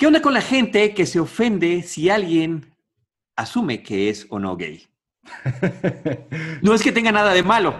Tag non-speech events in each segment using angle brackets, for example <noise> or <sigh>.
¿Qué onda con la gente que se ofende si alguien asume que es o no gay? <laughs> No es que tenga nada de malo.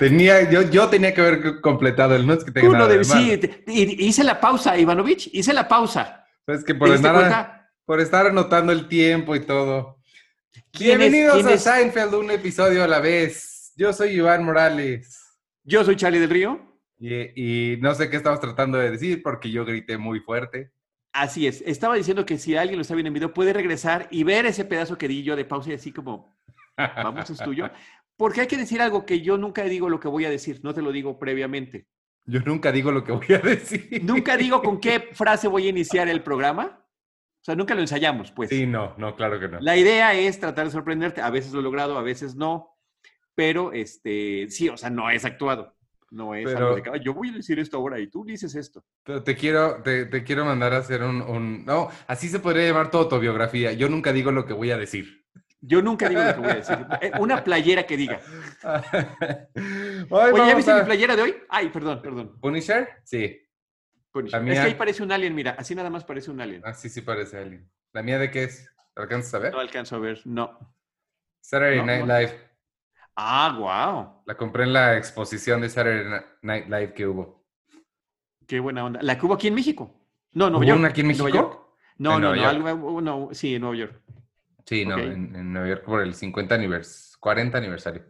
Tenía, yo, yo tenía que haber completado el no es que tenga Tú no nada de malo. sí, hice la pausa, Ivanovich, hice la pausa. Es que ¿Te por estar, por estar anotando el tiempo y todo. ¿Quién es- Bienvenidos quién a es? Seinfeld, un episodio a la vez. Yo soy Iván Morales. Yo soy Charlie del Río. Y, y no sé qué estamos tratando de decir porque yo grité muy fuerte. Así es. Estaba diciendo que si alguien lo está viendo en video, puede regresar y ver ese pedazo que di yo de pausa y así como, vamos, es tuyo. <laughs> Porque hay que decir algo que yo nunca digo lo que voy a decir, no te lo digo previamente. Yo nunca digo lo que voy a decir. Nunca digo con qué <laughs> frase voy a iniciar el programa. O sea, nunca lo ensayamos, pues. Sí, no, no, claro que no. La idea es tratar de sorprenderte. A veces lo he logrado, a veces no. Pero, este, sí, o sea, no es actuado. No es Pero- algo de que, "Ay, yo voy a decir esto ahora y tú dices esto. Pero te quiero, te, te quiero mandar a hacer un, un- No, así se podría llamar tu autobiografía. Yo nunca digo lo que voy a decir. Yo nunca digo lo que voy a decir. Eh, Una playera que diga. <laughs> Hoy Oye, ¿ya viste a- mi playera de hoy? Ay, perdón, perdón. ¿Punisher? Sí. Punisher. Es que ahí parece un alien, mira, así nada más parece un alien. Ah, sí, sí parece alguien. ¿La mía de qué es? ¿La ¿Alcanzas a ver? No alcanzo a ver, no. Saturday no, Night no. Live. Ah, wow. La compré en la exposición de Saturday Night Live que hubo. Qué buena onda. La que hubo aquí en México. No, Nueva ¿Hubo York. una aquí en Nueva México? York. No, En no, Nueva no, York. algo, no, sí, en Nueva York. Sí, no, en, en Nueva York por el 50 aniversario, 40 aniversario.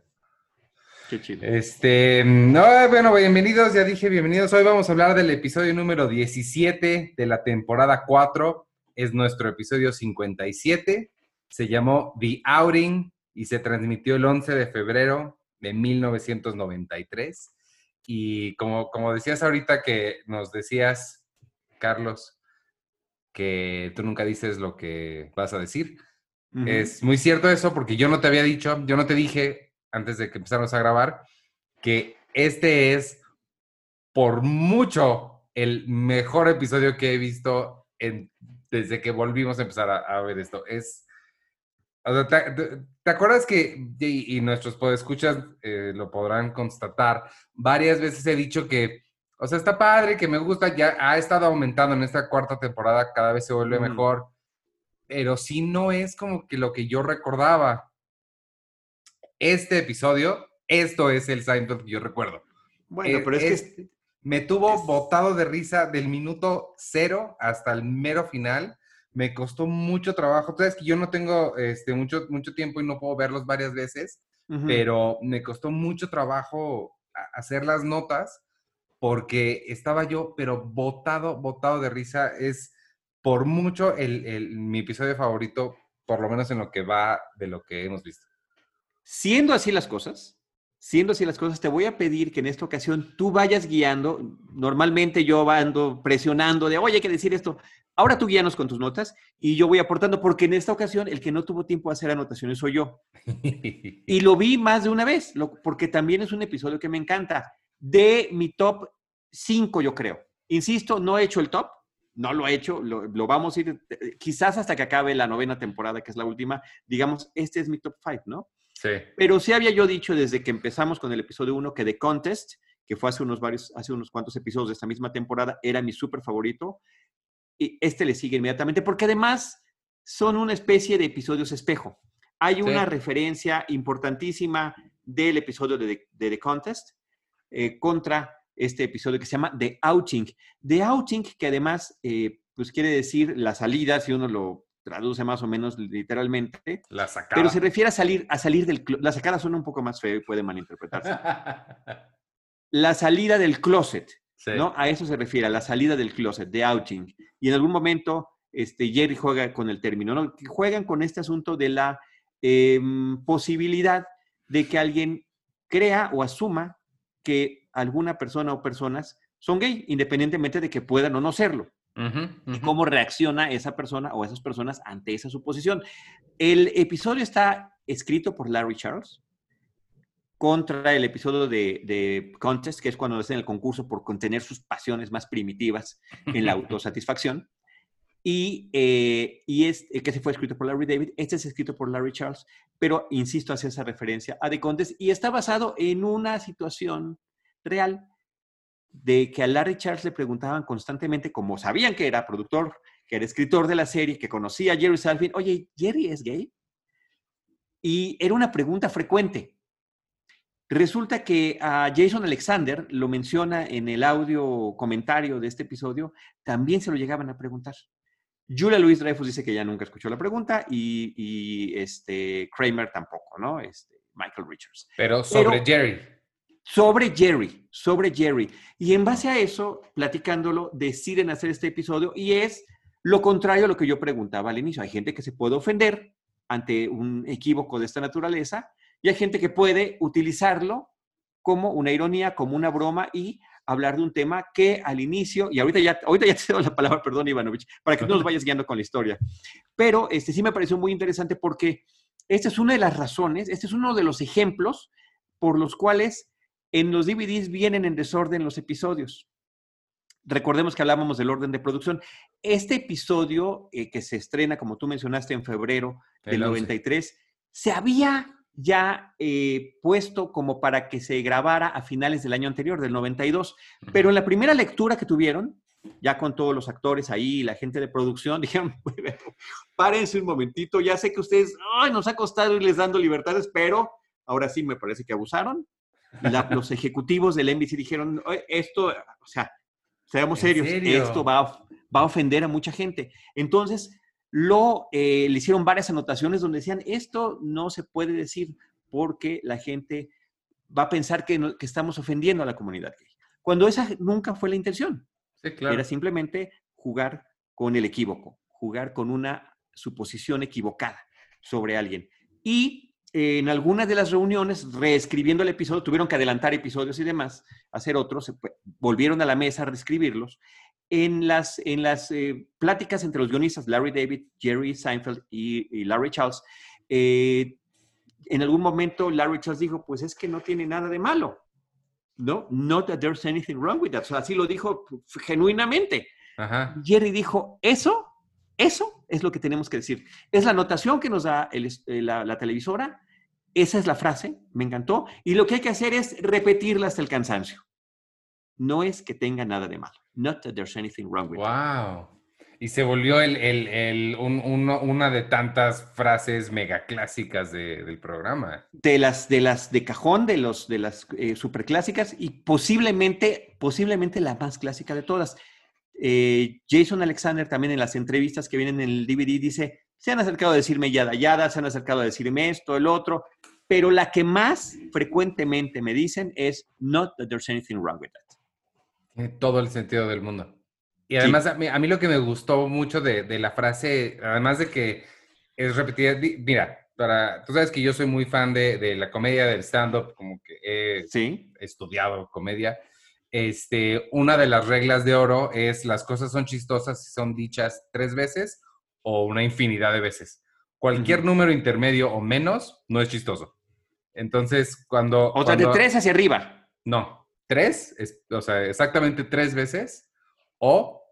Qué chido. Este, no, bueno, bienvenidos, ya dije bienvenidos. Hoy vamos a hablar del episodio número 17 de la temporada 4. Es nuestro episodio 57. Se llamó The Outing y se transmitió el 11 de febrero de 1993. Y como, como decías ahorita que nos decías, Carlos, que tú nunca dices lo que vas a decir. Es muy cierto eso porque yo no te había dicho, yo no te dije antes de que empezáramos a grabar que este es por mucho el mejor episodio que he visto en- desde que volvimos a empezar a, a ver esto. Es, o sea, ¿te, te- te acuerdas que, y, y nuestros podescuchas eh, lo podrán constatar, varias veces he dicho que, o sea, está padre, que me gusta, ya ha estado aumentando en esta cuarta temporada, cada vez se vuelve mejor pero sí no es como que lo que yo recordaba. Este episodio, esto es el Seinfeld que yo recuerdo. Bueno, Eh, pero es, es- que Me tuvo Es- botado de risa del minuto cero hasta el mero final. Me costó mucho trabajo. Tú sabes que yo no tengo este, mucho, mucho tiempo y no puedo verlos varias veces, pero me costó mucho trabajo hacer las notas porque estaba yo, pero botado, botado de risa. Es por mucho el, el- mi episodio favorito, por lo menos en lo que va de lo que hemos visto. Siendo así las cosas, siendo así las cosas, te voy a pedir que en esta ocasión tú vayas guiando. Normalmente yo ando presionando de, oye, hay que decir esto. Ahora tú guíanos con tus notas y yo voy aportando, porque en esta ocasión el que no tuvo tiempo de hacer anotaciones soy yo. <laughs> Y lo vi más de una vez, lo- porque también es un episodio que me encanta. De mi top 5, yo creo. Insisto, no he hecho el top, no lo he hecho, lo, lo vamos a ir, eh, quizás hasta que acabe la novena temporada, que es la última, digamos, este es mi top 5, ¿no? sí. Pero sí había yo dicho desde que empezamos con el episodio 1 que The Contest, que fue hace unos varios, hace unos cuantos episodios de esta misma temporada, era mi súper favorito. Y este le sigue inmediatamente, porque además son una especie de episodios espejo. Hay una Sí. referencia importantísima del episodio de, The- de The Contest eh, contra este episodio que se llama The Outing. The Outing, que además, eh, pues quiere decir la salida, si uno lo traduce más o menos literalmente, La sacada. pero se refiere a salir, a salir del closet. La sacada suena un poco más feo y puede malinterpretarse. <laughs> La salida del closet, Sí. ¿no? A eso se refiere, a la salida del closet, de outing. Y en algún momento, este, Jerry juega con el término, ¿no? Juegan con este asunto de la em, posibilidad de que alguien crea o asuma que alguna persona o personas son gay, independientemente de que puedan o no serlo Ujú, y ujú. cómo reacciona esa persona o esas personas ante esa suposición. El episodio está escrito por Larry Charles contra el episodio de, de Contest, que es cuando hacen el concurso por contener sus pasiones más primitivas en la <laughs> autosatisfacción. y, eh, y es que se fue escrito por Larry David. Este es escrito por Larry Charles, pero insisto, hace esa referencia a The Contest y está basado en una situación real de que a Larry Charles le preguntaban constantemente, como sabían que era productor, que era escritor de la serie, que conocía a Jerry Salvin, oye, ¿Jerry es gay? Y era una pregunta frecuente. Resulta que a Jason Alexander, lo menciona en el audio comentario de este episodio, también se lo llegaban a preguntar. Julia Louis Dreyfus dice que ya nunca escuchó la pregunta y, este Kramer tampoco, ¿no? Este, Michael Richards. Pero sobre Jerry. Sobre Jerry, sobre Jerry. Y en base a eso, platicándolo, deciden hacer este episodio y es lo contrario a lo que yo preguntaba al inicio. Hay gente que se puede ofender ante un equívoco de esta naturaleza y hay gente que puede utilizarlo como una ironía, como una broma y hablar de un tema que al inicio, y ahorita ya, ahorita ya <laughs> te doy la palabra, perdón, Ivanovich, para que no nos vayas guiando con la historia, pero este sí me pareció muy interesante porque esta es una de las razones, este es uno de los ejemplos por los cuales en los DVDs vienen en desorden los episodios. Recordemos que hablábamos del orden de producción. Este episodio eh, que se estrena, como tú mencionaste, en febrero del 93, se había ya eh, puesto como para que se grabara a finales del año anterior, del 92. Pero en la primera lectura que tuvieron, ya con todos los actores ahí, la gente de producción, <laughs> dijeron, párense un momentito, ya sé que ustedes, ay, nos ha costado irles dando libertades, pero ahora sí me parece que abusaron. Los ejecutivos del NBC dijeron, esto, o sea, seamos serios, esto va va a ofender a mucha gente. Entonces, lo, eh, le hicieron varias anotaciones donde decían, esto no se puede decir porque la gente va a pensar que, estamos ofendiendo a la comunidad gay. Cuando esa nunca fue la intención. Era simplemente jugar con el equívoco, jugar con una suposición equivocada sobre alguien. Y en algunas de las reuniones, reescribiendo el episodio, tuvieron que adelantar episodios y demás, hacer otros, volvieron a la mesa a reescribirlos en las, en las eh, pláticas entre los guionistas, Larry David, Jerry Seinfeld y, Larry Charles, eh, en algún momento Larry Charles dijo, pues es que no tiene nada de malo. No, not that there's anything wrong with that. O sea, así lo dijo genuinamente. Jerry dijo, eso, eso es lo que tenemos que decir. Es la anotación que nos da eh, la, la televisora. Esa es la frase, me encantó. Y lo que hay que hacer es repetirla hasta el cansancio no es que tenga nada de malo. Not that there's anything wrong with wow. Y se volvió el, una de tantas frases mega clásicas del programa. De las de las de cajón, de los de las eh, super clásicas y posiblemente, posiblemente la más clásica de todas. Eh, Jason Alexander también en las entrevistas que vienen en el DVD dice, se han acercado a decirme yada yada, se han acercado a decirme esto, el otro, pero la que más frecuentemente me dicen es not that there's anything wrong with that. Tiene todo el sentido del mundo. Y además, a, mí, lo que me gustó mucho de, la frase, además de que es repetida, mira, para, tú sabes que yo soy muy fan de, la comedia, del stand-up, como que he estudiado comedia. Este, una de las reglas de oro es las cosas son chistosas si son dichas tres veces o una infinidad de veces. Cualquier número intermedio o menos no es chistoso. Entonces, cuando... O sea, de tres hacia arriba. No, tres, o sea, exactamente tres veces, o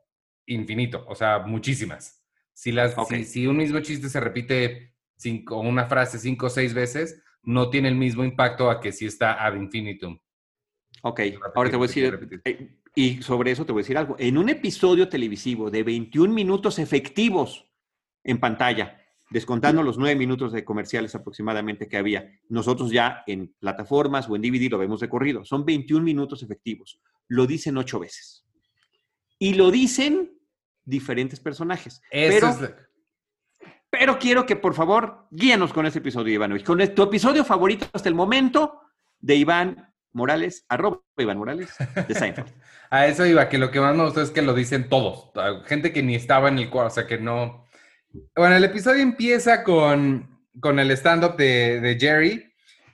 infinito, o sea, muchísimas. Si, las, si, un mismo chiste se repite cinco, una frase cinco o seis veces, no tiene el mismo impacto a que si está ad infinitum. Ok, ahora te voy a decir, eh, y sobre eso te voy a decir algo. En un episodio televisivo de 21 minutos efectivos en pantalla, descontando los nueve minutos de comerciales aproximadamente que había. Nosotros ya en plataformas o en DVD lo vemos de corrido. Son 21 minutos efectivos. Lo dicen ocho veces. Y lo dicen diferentes personajes. pero, pero quiero que por favor guíanos con ese episodio, Iván. Con tu episodio favorito hasta el momento de Iván Morales, arroba Iván Morales, de Seinfeld. <laughs> A eso iba, que lo que más me gustó es que lo dicen todos. Gente que ni estaba en el cuadro, o sea, que no bueno, el episodio empieza con, el stand-up de, Jerry,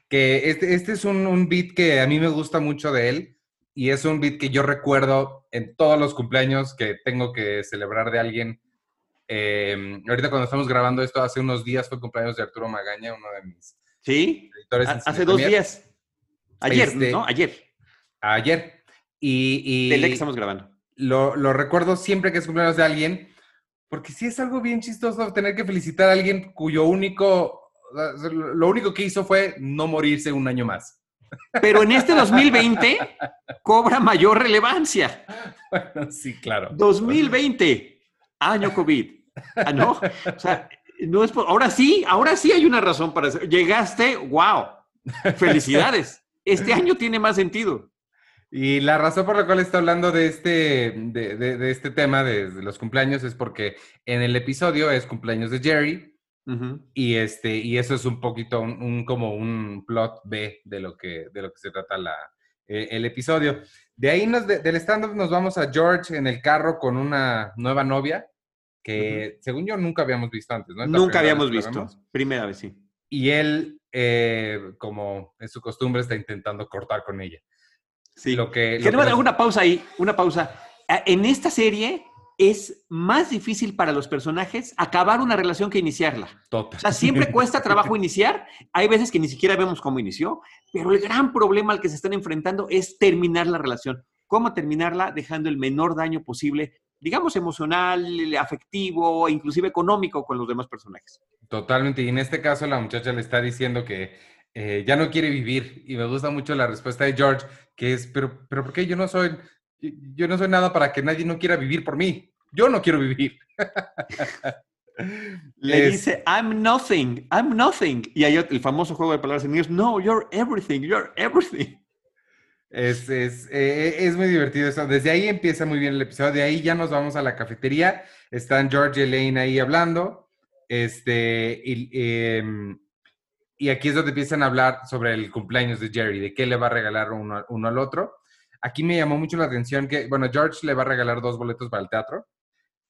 que este, este es un, beat que a mí me gusta mucho de él y es un beat que yo recuerdo en todos los cumpleaños que tengo que celebrar de alguien. Eh, ahorita cuando estamos grabando esto, hace unos días fue cumpleaños de Arturo Magaña, uno de mis ¿Sí? editores. hace dos días. Ayer, este, ¿no? Ayer. Ayer. Y, y que estamos grabando. Lo, lo recuerdo siempre que es cumpleaños de alguien Porque sí es algo bien chistoso tener que felicitar a alguien cuyo único, lo único que hizo fue no morirse un año más. Pero en este 2020 cobra mayor relevancia. <laughs> Bueno, sí, claro. 2020, año COVID. Ah, ¿no? O sea, no es ahora sí, ahora sí hay una razón para hacer. Llegaste, wow. Felicidades. Este año tiene más sentido. Y la razón por la cual está hablando de este, de, este tema de, los cumpleaños es porque en el episodio es cumpleaños de Jerry y, este, y eso es un poquito un, como un plot B de lo que, de lo que se trata la, eh, el episodio. De ahí nos, del stand-up nos vamos a George en el carro con una nueva novia que según yo nunca habíamos visto antes, ¿no? nunca habíamos visto. Primera vez, sí. Y él, eh, como es su costumbre, está intentando cortar con ella. Sí. Lo que, lo que una pausa ahí, una pausa. Ah, en esta serie es más difícil para los personajes acabar una relación que iniciarla. Total. O sea, siempre cuesta trabajo <laughs> iniciar. Hay veces que ni siquiera vemos cómo inició, pero el gran problema al que se están enfrentando es terminar la relación. ¿Cómo terminarla dejando el menor daño posible digamos, emocional, afectivo, inclusive económico con los demás personajes. Totalmente. Y en este caso la muchacha le está diciendo que eh, ya no quiere vivir. Y me gusta mucho la respuesta de George, que es, pero, pero ¿por qué yo no soy, yo no soy nada para que nadie no quiera vivir por mí? Yo no quiero vivir. <laughs> Le dice, I'm nothing, I'm nothing. Y hay el famoso juego de palabras en inglés, no, you're everything, you're everything. Es, es, eh, es, muy divertido eso. Desde ahí empieza muy bien el episodio. De ahí ya nos vamos a la cafetería. Están George y Elaine ahí hablando. Este, y, em, y, aquí es donde empiezan a hablar sobre el cumpleaños de Jerry, de qué le va a regalar uno, uno al otro. Aquí me llamó mucho la atención que, bueno, George le va a regalar dos boletos para el teatro.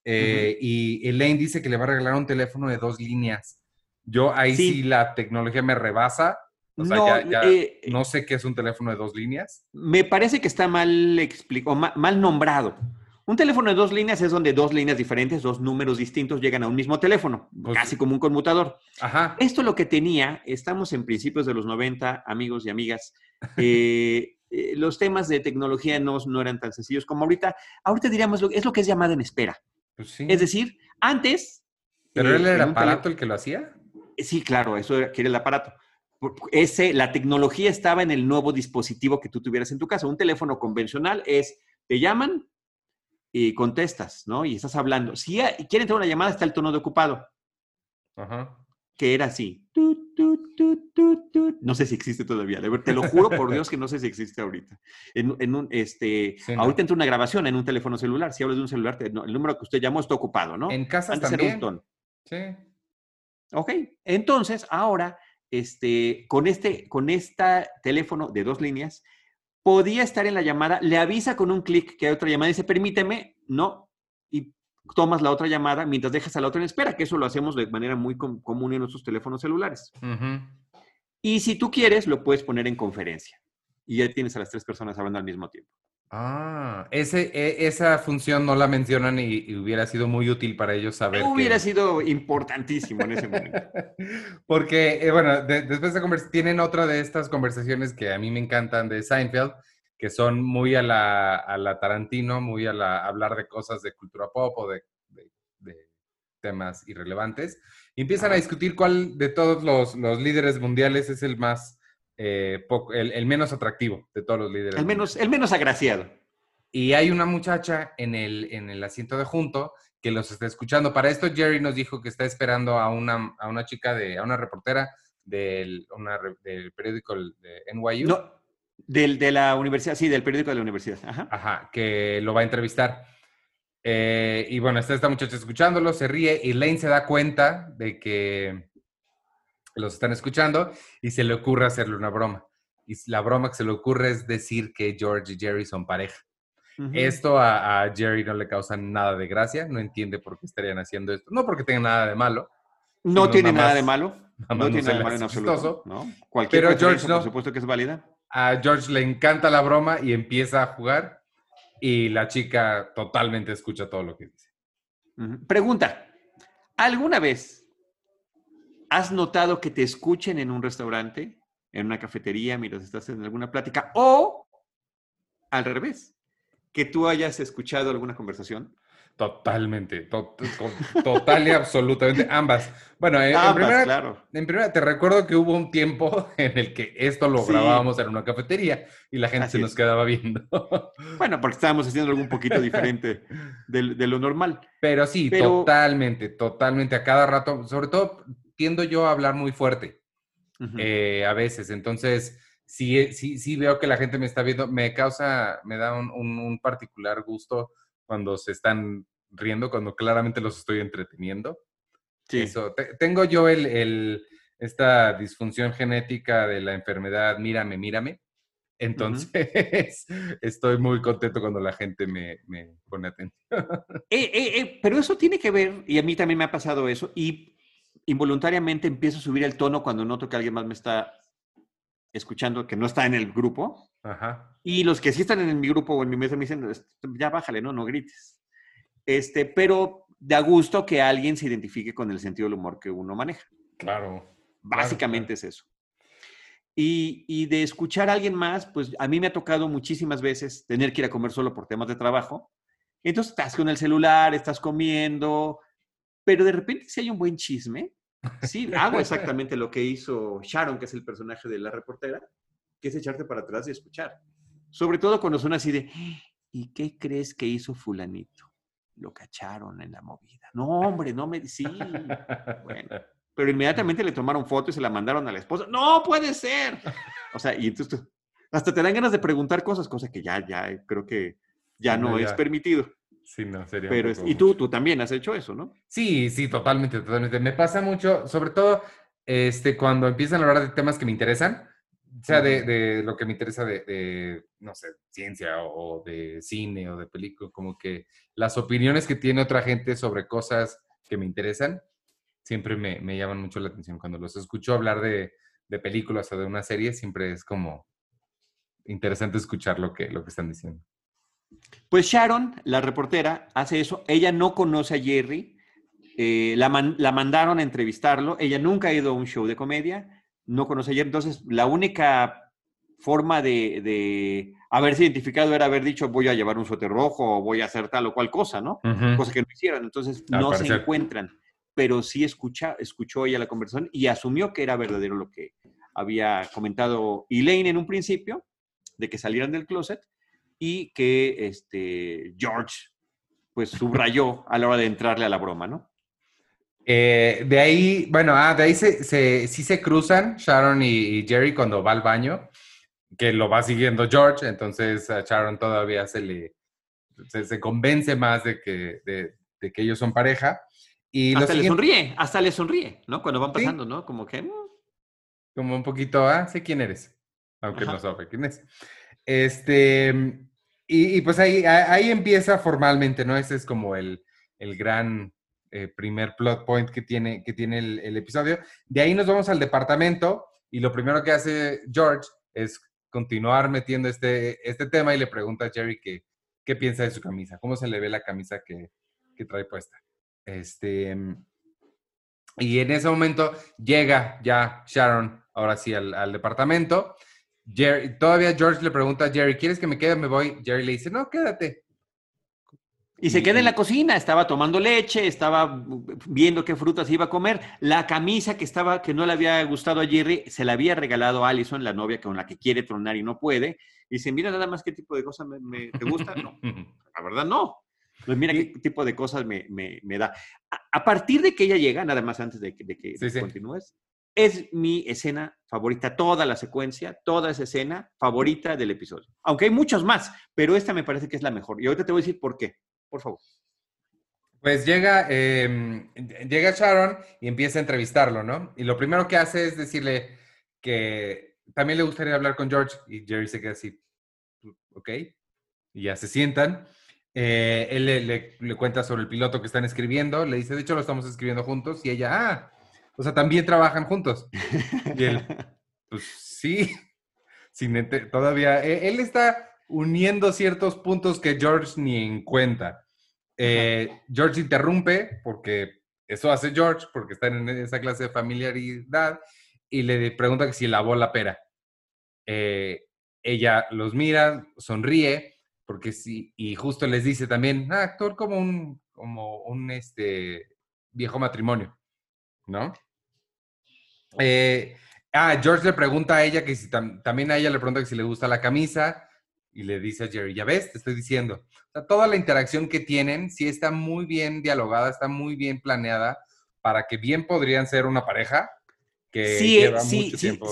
Eh, y Elaine dice que le va a regalar un teléfono de dos líneas. Yo ahí sí la tecnología me rebasa no, eh, no sé qué es un teléfono de dos líneas. Me parece que está mal explicado, mal, nombrado. Un teléfono de dos líneas es donde dos líneas diferentes, dos números distintos llegan a un mismo teléfono, pues casi como un conmutador. Ajá. Esto lo que tenía, estamos en principios de los 90, amigos y amigas, eh, <laughs> eh, los temas de tecnología no, no, eran tan sencillos como ahorita. Ahorita diríamos, es lo que es llamada en espera. Pues es decir, antes... ¿Pero él era el aparato el que lo hacía? Sí, claro, eso era, que era el aparato ese, la tecnología estaba en el nuevo dispositivo que tú tuvieras en tu casa. Un teléfono convencional es, te llaman y contestas, ¿no? Y estás hablando. Si quieren tener una llamada, está el tono de ocupado. Ajá. Que era así. no sé si existe todavía. Te lo juro por Dios que no sé si existe ahorita. En, un, este, ahorita entra una grabación en un teléfono celular. Si hablas de un celular, el número que usted llamó está ocupado, ¿no? En casa también. Sí. Ok. Entonces, ahora este, con este con este teléfono de dos líneas, podía estar en la llamada, le avisa con un clic que hay otra llamada, dice, permíteme, no, y tomas la otra llamada mientras dejas a la otra en espera, que eso lo hacemos de manera muy común en nuestros teléfonos celulares. Y si tú quieres, lo puedes poner en conferencia. Y ya tienes a las tres personas hablando al mismo tiempo. Ah, ese, e, esa función no la mencionan y, hubiera sido muy útil para ellos saber. Hubiera sido importantísimo en ese momento. <laughs> Porque, eh, bueno, después de tienen otra de estas conversaciones que a mí me encantan de Seinfeld, que son muy a la, a la Tarantino, muy a la hablar de cosas de cultura pop o de, temas irrelevantes. Y empiezan a discutir cuál de todos los, los líderes mundiales es el más eh, el, menos atractivo de todos los líderes. El menos, el menos agraciado. Y hay una muchacha en el, en el asiento de junto que los está escuchando. Para esto Jerry nos dijo que está esperando a una, a una chica, de, a una reportera del, del periódico de NYU. No, del, de la universidad, sí, del periódico de la universidad. Ajá, que lo va a entrevistar. Eh, y bueno, está esta muchacha escuchándolo, se ríe y Lane se da cuenta de que los están escuchando y se le ocurre hacerle una broma. Y la broma que se le ocurre es decir que George y Jerry son pareja. Esto a, Jerry no le causa nada de gracia, no entiende por qué estarían haciendo esto. No porque tenga nada de malo. No tiene nada de malo. <laughs> No tiene nada de malo en absoluto. Cualquier Pero George no. Por supuesto que es válida. A George le encanta la broma y empieza a jugar y la chica totalmente escucha todo lo que dice. Pregunta, ¿alguna vez ¿Has notado que te escuchen en un restaurante, en una cafetería, mientras estás en alguna plática? O al revés, que tú hayas escuchado alguna conversación? Totalmente, total y absolutamente ambas. Bueno, en, primera, claro. en, primera, te recuerdo que hubo un tiempo <laughs> en el que esto lo grabábamos en una cafetería y la gente se nos quedaba viendo. <laughs> Bueno, porque estábamos haciendo algo un poquito diferente de, lo normal. Pero sí, totalmente, totalmente. A cada rato, sobre todo tiendo yo a hablar muy fuerte eh, a veces. Entonces, sí, sí, sí veo que la gente me está viendo, me causa, me da un particular gusto cuando se están riendo, cuando claramente los estoy entreteniendo. Sí. Eso. tengo yo el, esta disfunción genética de la enfermedad, mírame, mírame. Entonces, <laughs> estoy muy contento cuando la gente me, pone atención. Eh, eh, eh, pero eso tiene que ver, y a mí también me ha pasado eso, y involuntariamente empiezo a subir el tono cuando noto que alguien más me está escuchando que no está en el grupo. Ajá. Y los que sí están en mi grupo o en mi mesa me dicen, ya bájale, no, no grites. Este, pero da gusto que alguien se identifique con el sentido del humor que uno maneja. Claro. Básicamente es eso. Y, y, de escuchar a alguien más, pues a mí me ha tocado muchísimas veces tener que ir a comer solo por temas de trabajo. Entonces estás con el celular, estás comiendo, pero de repente si hay un buen chisme, Sí, <laughs> hago exactamente lo que hizo Sharon, que es el personaje de la reportera, que es echarte para atrás y escuchar. Sobre todo cuando son así de, ¿y qué crees que hizo fulanito? Lo cacharon en la movida. No, hombre, no me... Sí. Bueno, pero inmediatamente le tomaron foto y se la mandaron a la esposa. No puede ser. O sea, y entonces hasta te dan ganas de preguntar cosas, cosas que ya, ya creo que ya no, es permitido. Sí, no, sería. Pero y tú, tú también has hecho eso, ¿no? Sí, sí, totalmente, totalmente. Me pasa mucho, sobre todo este, cuando empiezan a hablar de temas que me interesan, sea de, de lo que me interesa de, no sé, ciencia o, de cine o de película, como que las opiniones que tiene otra gente sobre cosas que me interesan, siempre me, me llaman mucho la atención. Cuando los escucho hablar de, de películas o de una serie, siempre es como interesante escuchar lo que, lo que están diciendo. Pues Sharon, la reportera, hace eso. Ella no conoce a Jerry. Eh, la, mandaron a entrevistarlo. Ella nunca ha ido a un show de comedia. No conoce a Jerry. Entonces, la única forma de, haberse identificado era haber dicho voy a llevar un suéter rojo o voy a hacer tal o cual cosa, ¿no? Cosa que no hicieron. Entonces, no se encuentran. Pero sí escucha, escuchó ella la conversación y asumió que era verdadero lo que había comentado Elaine en un principio, de que salieran del closet y que este, George pues subrayó a la hora de entrarle a la broma, ¿no? Eh, de ahí, bueno, ah, de ahí se, sí se cruzan Sharon y, Jerry cuando va al baño, que lo va siguiendo George, entonces a Sharon todavía se le se, convence más de que, de, que ellos son pareja. Y hasta le sonríe, hasta le sonríe, ¿no? Cuando van pasando, ¿no? Como que... Mm. Como un poquito, ah, sé quién eres, aunque no sabe quién es. Este, y, pues ahí, ahí empieza formalmente, ¿no? Ese es como el, el gran eh, primer plot point que tiene, que tiene el, episodio. De ahí nos vamos al departamento y lo primero que hace George es continuar metiendo este, este tema y le pregunta a Jerry que, qué piensa de su camisa, cómo se le ve la camisa que, que trae puesta. Este, y en ese momento llega ya Sharon, ahora sí, al departamento Jerry, todavía George le pregunta a Jerry, ¿quieres que me quede? Me voy. Jerry le dice, no, quédate. Y se queda en la cocina, estaba tomando leche, estaba viendo qué frutas iba a comer. La camisa que estaba, que no le había gustado a Jerry, se la había regalado a Allison, la novia con la que quiere tronar y no puede. Y dice, mira nada más qué tipo de cosas me, te gusta. <laughs> No, la verdad no. Pues mira qué tipo de cosas me, da. A, partir de que ella llega, nada más antes de, que continúes, es mi escena favorita, toda la secuencia, toda esa escena favorita del episodio. Aunque hay muchos más, pero esta me parece que es la mejor. Y ahorita te voy a decir por qué. Por favor. Pues llega, em, llega Sharon y empieza a entrevistarlo, ¿no? Y lo primero que hace es decirle que también le gustaría hablar con George y Jerry se queda así, ok, y ya se sientan. Eh, él le, le, cuenta sobre el piloto que están escribiendo, le dice, de hecho lo estamos escribiendo juntos, y ella, ah, o sea, también trabajan juntos. Y él, <laughs> pues sí, sin todavía, e, él está uniendo ciertos puntos que George ni en cuenta. Eh, George interrumpe porque eso hace George, porque está en esa clase de familiaridad, y le pregunta que si lavó la pera. Eh, ella los mira, sonríe, porque sí, y justo les dice también, ah, actor como un, como un este, viejo matrimonio, ¿no? Eh, ah, George le pregunta a ella que si también a ella le pregunta que si le gusta la camisa y le dice a Jerry, ya ves, te estoy diciendo. toda la interacción que tienen sí está muy bien dialogada, está muy bien planeada para que bien podrían ser una pareja que lleva mucho tiempo.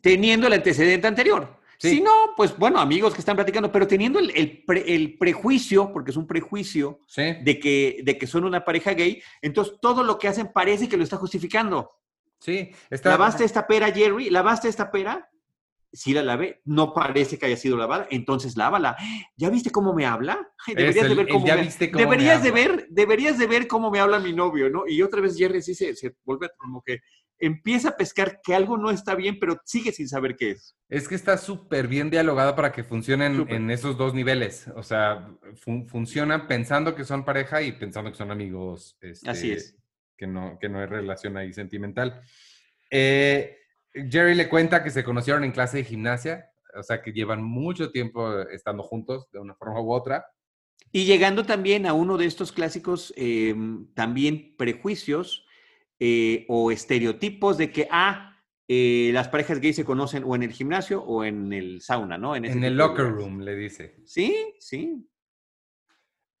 teniendo el antecedente anterior. Si no, pues bueno, amigos que están platicando, pero teniendo el, prejuicio, porque es un prejuicio de, que, de que son una pareja gay, entonces todo lo que hacen parece que lo está justificando. Sí, está... ¿Lavaste esta pera, Jerry? ¿Lavaste esta pera? Sí la lavé, no parece que haya sido lavada, entonces lávala. ¿Ya viste cómo me habla? Deberías de ver cómo, me... deberías de ver, deberías de ver cómo me habla mi novio, ¿no? Y otra vez Jerry sí se, se vuelve como que empieza a pescar que algo no está bien, pero sigue sin saber qué es. Es que está súper bien dialogada para que funcionen en esos dos niveles. O sea, funcionan pensando que son pareja y pensando que son amigos. Este, Así es. Que no, que no hay relación ahí sentimental. Eh, Jerry le cuenta que se conocieron en clase de gimnasia, o sea, que llevan mucho tiempo estando juntos de una forma u otra. Y llegando también a uno de estos clásicos, em, también prejuicios eh, o estereotipos de que, ah, eh, las parejas gays se conocen o en el gimnasio o en el sauna, ¿no? En, el locker room, le dice. Sí, sí.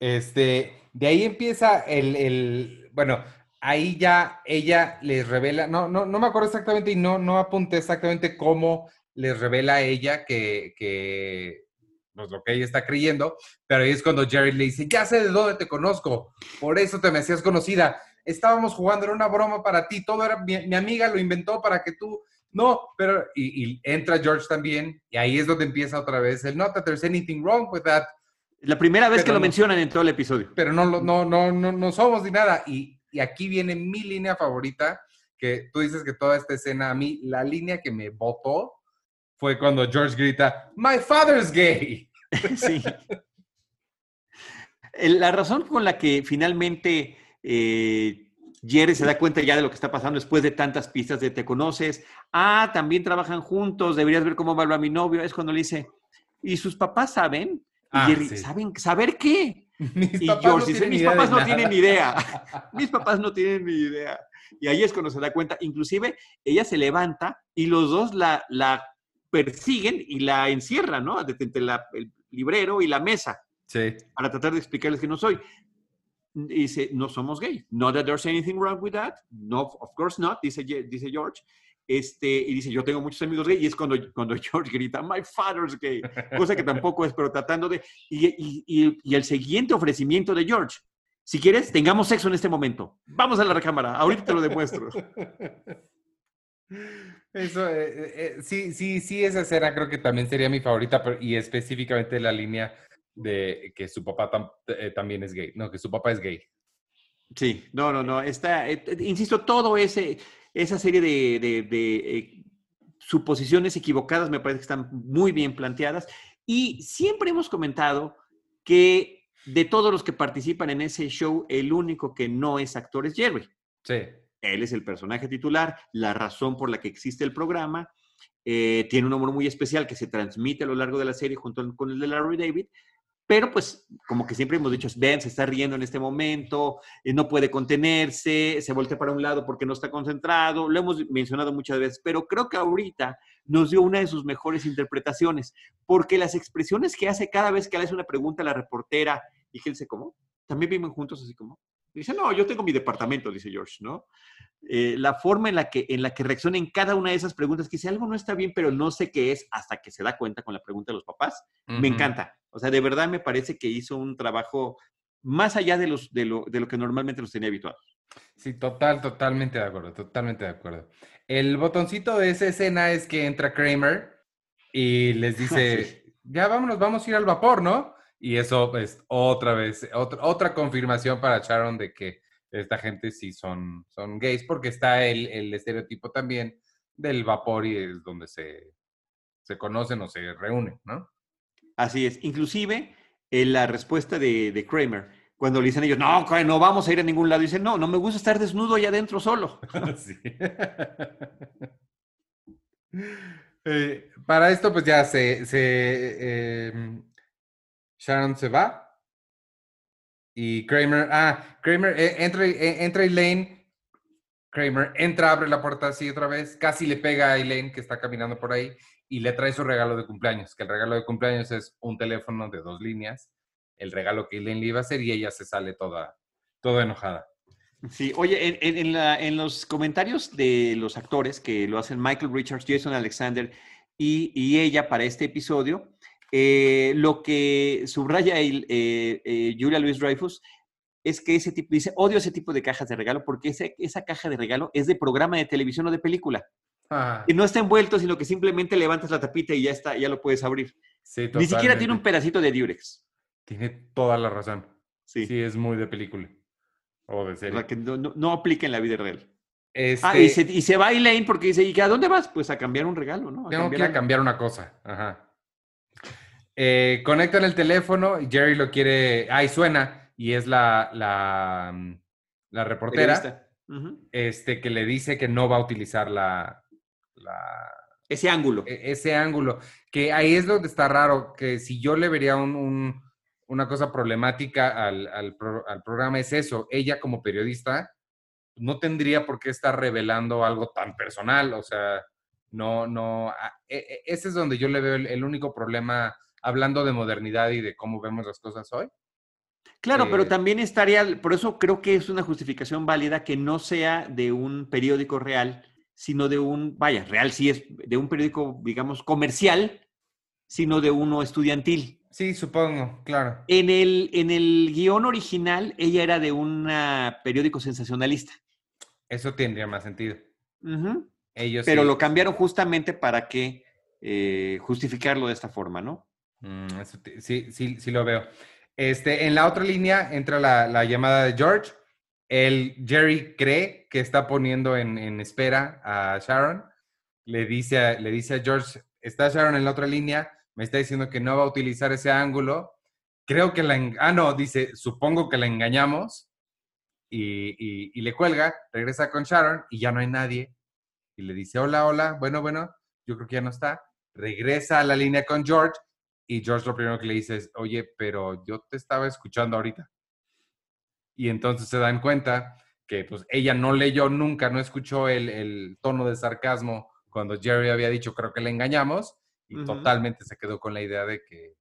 Este, de ahí empieza el, bueno, ahí ya ella les revela, no, no, no me acuerdo exactamente y no, no apunté exactamente cómo les revela a ella que, que pues, lo que ella está creyendo, pero ahí es cuando Jerry le dice, ya sé de dónde te conozco, por eso te me hacías conocida estábamos jugando, era una broma para ti, todo era, mi, amiga lo inventó para que tú, no, pero, y, entra George también, y ahí es donde empieza otra vez el, not that there's anything wrong with that. La primera vez que lo mencionan en todo el episodio. Pero no, no, no, no, no somos ni nada, y, y aquí viene mi línea favorita, que tú dices que toda esta escena, a mí, la línea que me votó fue cuando George grita, My father's gay. <laughs> Sí. La razón con la que finalmente eh, Jerry se da cuenta ya de lo que está pasando después de tantas pistas de te conoces. Ah, también trabajan juntos, deberías ver cómo va a mi novio. Es cuando le dice, ¿y sus papás saben? Y ah, Jerry, ¿saben? ¿Saber qué? <laughs> y George dice, mis papás no tienen idea. <laughs> mis papás no tienen ni idea. Y ahí es cuando se da cuenta. Inclusive, ella se levanta y los dos la, la persiguen y la encierran, ¿no? Entre el librero y la mesa. Sí. Para tratar de explicarles que no soy dice, no somos gay. Not that there's anything wrong with that. No, of course not, dice, dice George. Este, y dice, yo tengo muchos amigos gay, y es cuando, cuando <laughs> George grita, my father's gay, cosa que tampoco es, pero tratando de, y, y, el siguiente ofrecimiento de George, si quieres, tengamos sexo en este momento, vamos a la recámara, ahorita te lo demuestro. <laughs> Eso, eh, eh, eh, sí, sí, sí, esa escena creo que también sería mi favorita, y específicamente la línea de que su papá eh, también es gay, no, que su papá es gay. Sí, no, no, no, está, eh, eh, insisto, todo ese, esa serie de, suposiciones equivocadas me parece que están muy bien planteadas y siempre hemos comentado que de todos los que participan en ese show, el único que no es actor es Jerry. Sí. Él es el personaje titular, la razón por la que existe el programa. tiene un humor muy especial que se transmite a lo largo de la serie junto con el de Larry David, pero pues como que siempre hemos dicho, Ben se está riendo en este momento, eh, no puede contenerse, se voltea para un lado porque no está concentrado, lo hemos mencionado muchas veces, pero creo que ahorita nos dio una de sus mejores interpretaciones, porque las expresiones que hace cada vez que le hace una pregunta a la reportera y que él se como, también viven juntos así como, dice, no, yo tengo mi departamento, dice George, ¿no? Eh, la forma en la, que, en la que reacciona en cada una de esas preguntas, que si algo no está bien, pero no sé qué es hasta que se da cuenta con la pregunta de los papás, me encanta. O sea, de verdad me parece que hizo un trabajo más allá de, los, de, lo, de lo que normalmente los tenía habituados. Sí, total, totalmente de acuerdo, totalmente de acuerdo. El botoncito de esa escena es que entra Kramer y les <laughs> dice, ya vámonos, vamos a ir al vapor, ¿no? Y eso es otra vez, otra, otra confirmación para Sharon de que esta gente sí son, son gays, porque está el, el estereotipo también del vapor y es donde se, se conocen o se reúnen, ¿no? Así es. Inclusive, en la respuesta de, de, Kramer, cuando le dicen ellos, no, no vamos a ir a ningún lado, dicen, no, no me gusta estar desnudo allá adentro solo. <laughs> Sí. <laughs> Eh, para esto, pues ya se, se em, Sharon se va. Y Kramer, ah, Kramer eh, entra, eh, entra Elaine. Kramer entra, abre la puerta así otra vez, casi le pega a Elaine que está caminando por ahí y le trae su regalo de cumpleaños, que el regalo de cumpleaños es un teléfono de dos líneas, el regalo que Elaine le iba a hacer y ella se sale toda, toda enojada. Sí, oye, en, los comentarios de los actores que lo hacen Michael Richards, Jason Alexander y, ella para este episodio, eh, lo que subraya eh, eh, Julia Louis Dreyfus es que ese tipo, dice, odio ese tipo de cajas de regalo porque esa caja de regalo es de programa de televisión o de película. Ah. Y no está envuelto, sino que simplemente levantas la tapita y ya está, ya lo puedes abrir. Ni siquiera tiene un pedacito de Durex. Tiene toda la razón. Sí. Sí, es muy de película. O de serie. que no, aplica en la vida real. Ah, y este se, y se, va Elaine porque dice, ¿y a dónde vas? Pues a cambiar un regalo, ¿no? tengo que ir a cambiar una cosa. Ajá. Eh, conectan el teléfono y Jerry lo quiere. Ah, y suena. Y es la, la, mm, la reportera. Este que le dice que no va a utilizar la, ese ángulo. E, ese ángulo. Que ahí es donde está raro, que si yo le vería una cosa problemática al, programa es eso. Ella como periodista no tendría por qué estar revelando algo tan personal. O sea, no, no. E, e, ese es donde yo le veo el, único problema hablando de modernidad y de cómo vemos las cosas hoy. Claro, pero eh, también estaría, por eso creo que es una justificación válida que no sea de un periódico real, sino de un, vaya, real sí es de un periódico, digamos, comercial, sino de uno estudiantil. Sí, supongo, claro. En el, en el guion original, ella era de un periódico sensacionalista. Eso tendría más sentido. Ellos Pero lo cambiaron justamente para que eh, justificarlo de esta forma, ¿no? Mm, sí, sí, sí lo veo. Este, en la otra línea entra la, la llamada de George el Jerry cree que está poniendo en, espera a Sharon. Le dice, a, le dice George, está Sharon en la otra línea, me está diciendo que no va a utilizar ese ángulo. Creo que la... Ah, no, dice, supongo que la engañamos. Y, le cuelga, regresa con Sharon y ya no hay nadie. Y le dice, hola, hola, bueno, bueno, yo creo que ya no está. Regresa a la línea con George y George lo primero que le dice es, oye, pero yo te estaba escuchando ahorita y entonces se dan cuenta que pues ella no leyó nunca, no escuchó el, tono de sarcasmo cuando Jerry había dicho creo que le engañamos y totalmente se quedó con la idea de que...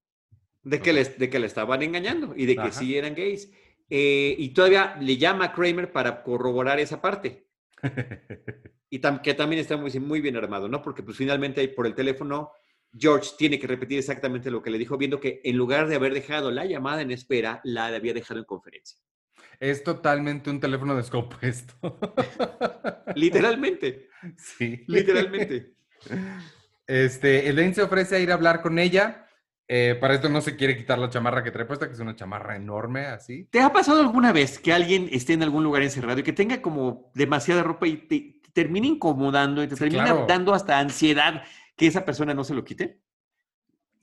De que, les, de que le estaban engañando y de que sí eran gays. Eh, y todavía le llama a Kramer para corroborar esa parte. <laughs> y que también está muy, muy bien armado, ¿no? Porque pues finalmente por el teléfono George tiene que repetir exactamente lo que le dijo, viendo que en lugar de haber dejado la llamada en espera, la había dejado en conferencia. Es totalmente un teléfono descompuesto. <laughs> Literalmente. Sí. Literalmente. Este, Elaine se ofrece a ir a hablar con ella. Eh, para esto no se quiere quitar la chamarra que trae puesta, que es una chamarra enorme, así. ¿Te ha pasado alguna vez que alguien esté en algún lugar encerrado y que tenga como demasiada ropa y te, termine incomodando y te termina dando hasta ansiedad que esa persona no se lo quite?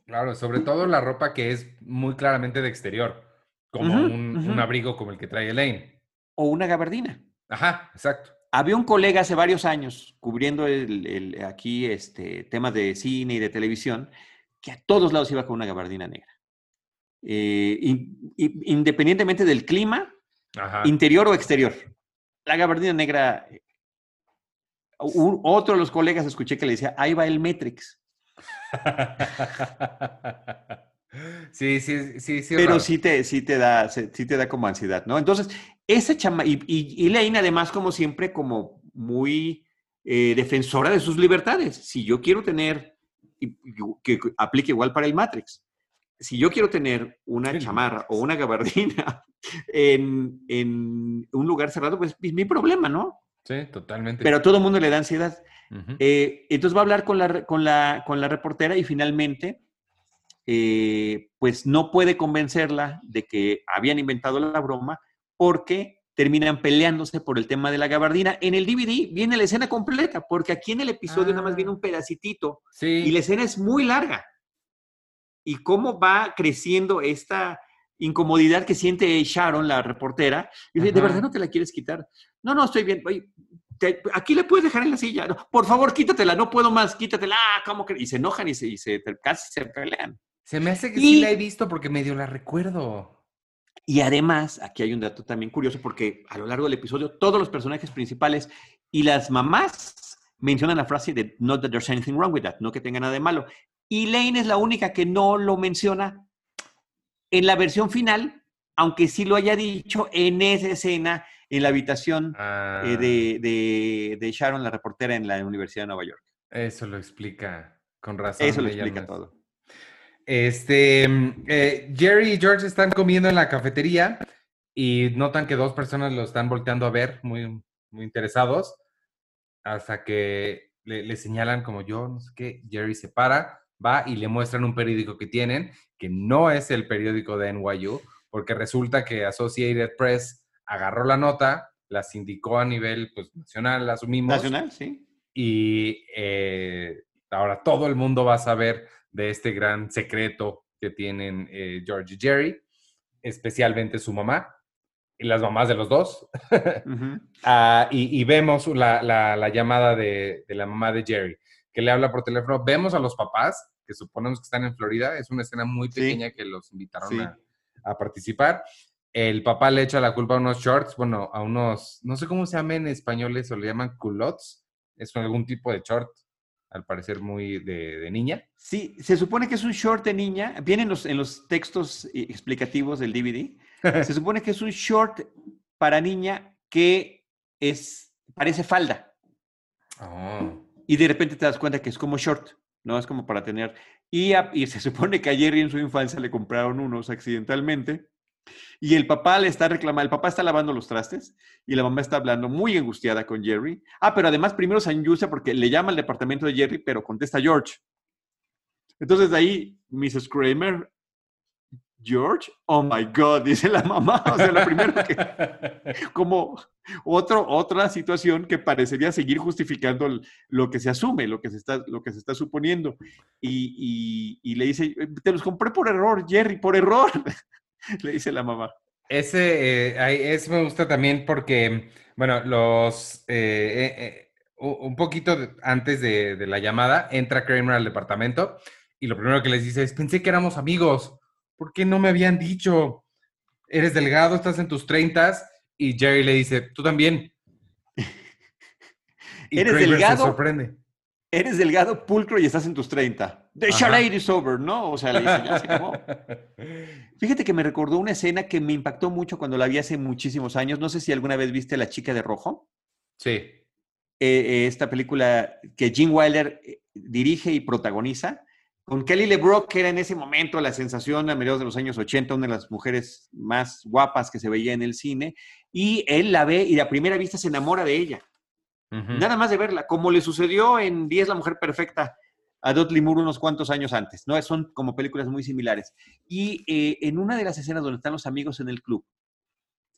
Claro, sobre todo la ropa que es muy claramente de exterior como un, abrigo como el que trae Elaine. O una gabardina. Ajá, exacto. Había un colega hace varios años cubriendo el, aquí este, temas de cine y de televisión que a todos lados iba con una gabardina negra. Eh, independientemente del clima, interior o exterior. La gabardina negra. Otro de los colegas escuché que le decía, ahí va el Matrix. <laughs> Sí, sí, sí, sí. Pero sí te, sí, te da, sí te da como ansiedad, ¿no? Entonces, esa chama, y, y, además, como siempre, como muy eh, defensora de sus libertades. Si yo quiero tener, que aplique igual para el Matrix, si yo quiero tener una chamarra o una gabardina <laughs> en, en, un lugar cerrado, pues es mi problema, ¿no? Sí, totalmente. Pero a todo el mundo le da ansiedad. Eh, entonces va a hablar con la, con, la, con la reportera y finalmente eh, pues no puede convencerla de que habían inventado la broma porque terminan peleándose por el tema de la gabardina. En el DVD viene la escena completa, porque aquí en el episodio nada más viene un ah. pedacitito y la escena es muy larga. Y cómo va creciendo esta incomodidad que siente Sharon, la reportera, y dice, ¿de verdad no te la quieres quitar? No, no, estoy bien. aquí le puedes dejar en la silla. por favor, quítatela, no puedo más, quítatela. Ah, ¿cómo que? Y se enojan y se, y se casi se pelean. Se me hace que sí la he visto porque medio la recuerdo. Y además, aquí hay un dato también curioso porque a lo largo del episodio todos los personajes principales y las mamás mencionan la frase de not that there's anything wrong with that, no que tenga nada de malo. Y Lane es la única que no lo menciona en la versión final, aunque sí lo haya dicho en esa escena en la habitación eh, Ah, de, de Sharon, la reportera en la Universidad de Nueva York. Eso lo explica, con razón. Eso lo explica es- todo. Este, mm, eh, Jerry y George están comiendo en la cafetería y notan que dos personas lo están volteando a ver, muy, muy interesados, hasta que le, le señalan como yo, no sé qué, Jerry se para, va y le muestran un periódico que tienen, que no es el periódico de NYU, porque resulta que Associated Press agarró la nota, la sindicó a nivel pues, nacional, asumimos, Nacional, sí. y eh, ahora todo el mundo va a saber de este gran secreto que tienen eh, George y Jerry, especialmente su mamá y las mamás de los dos. <laughs> Ah, y, y vemos la, la- la llamada de, de la mamá de Jerry, que le habla por teléfono. Vemos a los papás, que suponemos que están en Florida. Es una escena muy Sí. pequeña que los invitaron Sí. a, a participar. El papá le echa la culpa a unos shorts, bueno, a unos, no sé cómo se llama en español eso, le llaman culottes. Es algún tipo de short, al parecer muy de, de niña. Sí, se supone que es un short de niña. Viene en los, en los textos eh, explicativos del DVD. <laughs> Se supone que es un short para niña que es, parece falda. Oh. Y de repente te das cuenta que es como short, ¿no? Es como para tener. Y, a- y se supone que a Jerry en su infancia le compraron unos accidentalmente. Y el papá le está reclamando, el papá está lavando los trastes y la mamá está hablando muy angustiada con Jerry. Ah, pero además primero se angustia porque le llama al departamento de Jerry, pero contesta George. Entonces de ahí, Mrs. Kramer, George, oh my God, <laughs> dice la mamá. O sea, lo primero que, <laughs> como otro, otra situación que parecería seguir justificando lo que se asume, lo que se está, lo que se está suponiendo. Y, y- y le dice, te los compré por error, Jerry, por error, <laughs> <laughs> le dice la mamá. Ese, eh, ese me gusta también porque, bueno, los, eh, eh, eh, un poquito antes de, de la llamada, entra Kramer al departamento y lo primero que les dice es, pensé que éramos amigos, ¿por qué no me habían dicho? Eres delgado, estás en tus treintas y Jerry le dice, tú también. <laughs> Y ¿Eres Kramer delgado? se sorprende. Eres delgado, pulcro y estás en tus 30. The Ajá. charade is over, ¿no? O sea, le dice, ya se acabó. <laughs> Fíjate que me recordó una escena que me impactó mucho cuando la vi hace muchísimos años. No sé si alguna vez viste La chica de rojo. Sí, eh, eh, esta película que Gene Wilder eh, dirige y protagoniza, con Kelly LeBrock, que era en ese momento la sensación a mediados de los años 80, una de las mujeres más guapas que se veía en el cine, y él la ve y a primera vista se enamora de ella, Nada más de verla, como le sucedió en 10 La Mujer Perfecta a Dudley Moore unos cuantos años antes, ¿no? Son como películas muy similares. Y eh, en una de las escenas donde están los amigos en el club,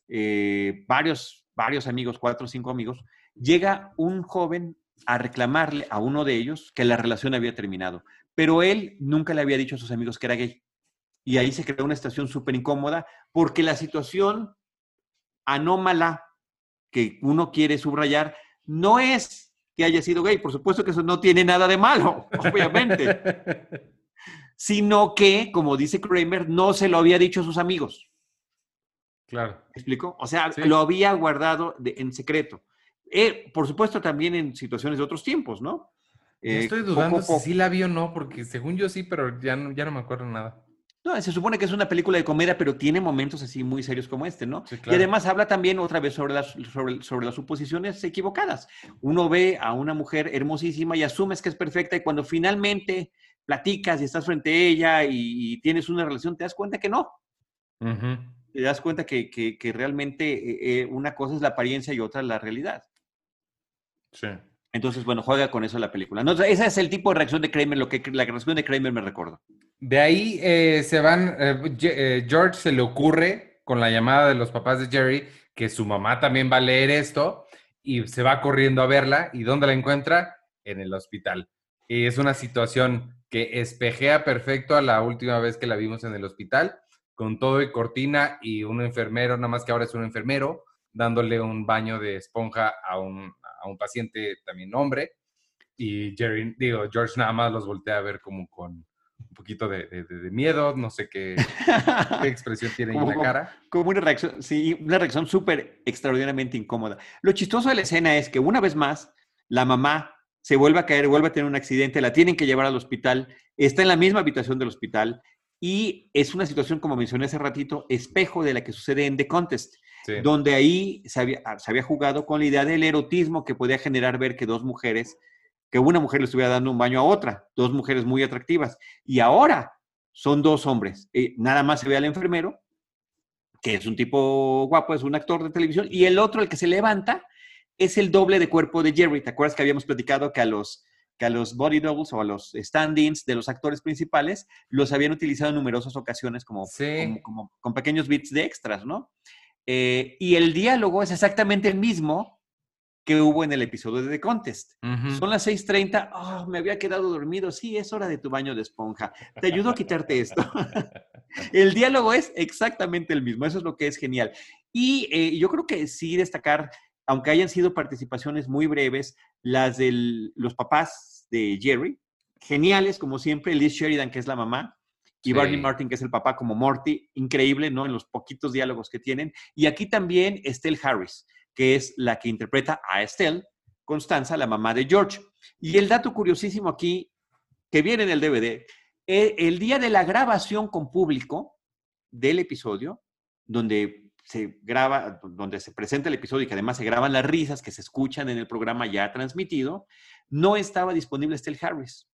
eh, varios, varios amigos, cuatro o cinco amigos, llega un joven a reclamarle a uno de ellos que la relación había terminado, pero él nunca le había dicho a sus amigos que era gay. Y ahí se creó una situación súper incómoda porque la situación anómala que uno quiere subrayar no es que haya sido gay, por supuesto que eso no tiene nada de malo, <laughs> obviamente, sino que, como dice Kramer, no se lo había dicho a sus amigos. Claro. ¿Me explico? O sea, Sí. lo había guardado de- en secreto. Eh, por supuesto, también en situaciones de otros tiempos, ¿no? Eh, estoy dudando poco- si sí la vi o no, porque según yo sí, pero ya no, ya no me acuerdo nada. No, se supone que es una película de comedia, pero tiene momentos así muy serios como este, ¿no? Sí, Y además habla también otra vez sobre las, sobre, sobre las suposiciones equivocadas. Uno ve a una mujer hermosísima y asumes que es perfecta y cuando finalmente platicas y estás frente a ella y, y tienes una relación, te das cuenta que no. Te das cuenta que, que- que realmente eh, eh, una cosa es la apariencia y otra la realidad. Sí. Entonces, bueno, juega con eso la película. No, ese es el tipo de reacción de Kramer, lo que la reacción de Kramer me recordó. De ahí eh, se van, eh, eh, George se le ocurre con la llamada de los papás de Jerry que su mamá también va a leer esto y se va corriendo a verla. ¿Y dónde la encuentra? En el hospital. Y es una situación que espejea perfecto a la última vez que la vimos en el hospital, con todo y cortina y un enfermero, nada más que ahora es un enfermero, dándole un baño de esponja a un, a un paciente también hombre. Y Jerry, digo, George nada más los voltea a ver como con, un poquito de, de- miedo, no sé qué, <laughs> qué expresión tiene en la cara. Como una reacción, sí, una reacción súper extraordinariamente incómoda. Lo chistoso de la escena es que una vez más, la mamá se vuelve a caer, vuelve a tener un accidente, la tienen que llevar al hospital, está en la misma habitación del hospital y es una situación, como mencioné hace ratito, espejo de la que sucede en The Contest, Sí. donde ahí se había, ah, se había jugado con la idea del erotismo que podía generar ver que dos mujeres, que una mujer le estuviera dando un baño a otra, dos mujeres muy atractivas. Y ahora son dos hombres. Eh, nada más se ve al enfermero, que es un tipo guapo, es un actor de televisión, y el otro, el que se levanta, es el doble de cuerpo de Jerry. ¿Te acuerdas que habíamos platicado que a los, que a los body doubles o a los stand-ins de los actores principales los habían utilizado en numerosas ocasiones como, Sí. como, como- con pequeños bits de extras, ¿no? Eh, y el diálogo es exactamente el mismo que hubo en el episodio de The Contest. Son las 6:30. Oh, me había quedado dormido. Sí, es hora de tu baño de esponja. Te ayudo a quitarte esto. <laughs> el diálogo es exactamente el mismo. Eso es lo que es genial. Y eh, yo creo que sí destacar, aunque hayan sido participaciones muy breves, las de los papás de Jerry, geniales como siempre. Liz Sheridan, que es la mamá, y Sí. Barney Martin, que es el papá, como Morty. Increíble, ¿no? En los poquitos diálogos que tienen. Y aquí también Estelle Harris, que es la que interpreta a Estelle, Constanza, la mamá de George. Y el dato curiosísimo aquí, que viene en el DVD, eh, el día de la grabación con público del episodio, donde se graba, donde se presenta el episodio y que además se graban las risas que se escuchan en el programa ya transmitido, no estaba disponible Estelle Harris.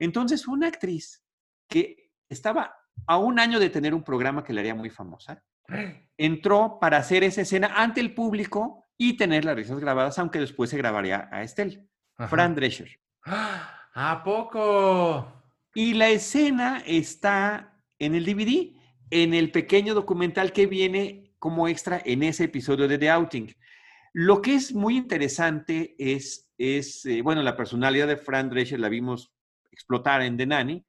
Entonces, una actriz que estaba a un año de tener un programa que le haría muy famosa, entró para hacer esa escena ante el público y tener las risas grabadas, aunque después se grabaría a Estelle. Ajá. Fran Drescher. ¡Ah! ¿A poco? Y la escena está en el DVD, en el pequeño documental que viene como extra en ese episodio de The Outing. Lo que es muy interesante es, es eh, bueno, la personalidad de Fran Drescher la vimos explotar en The Nanny.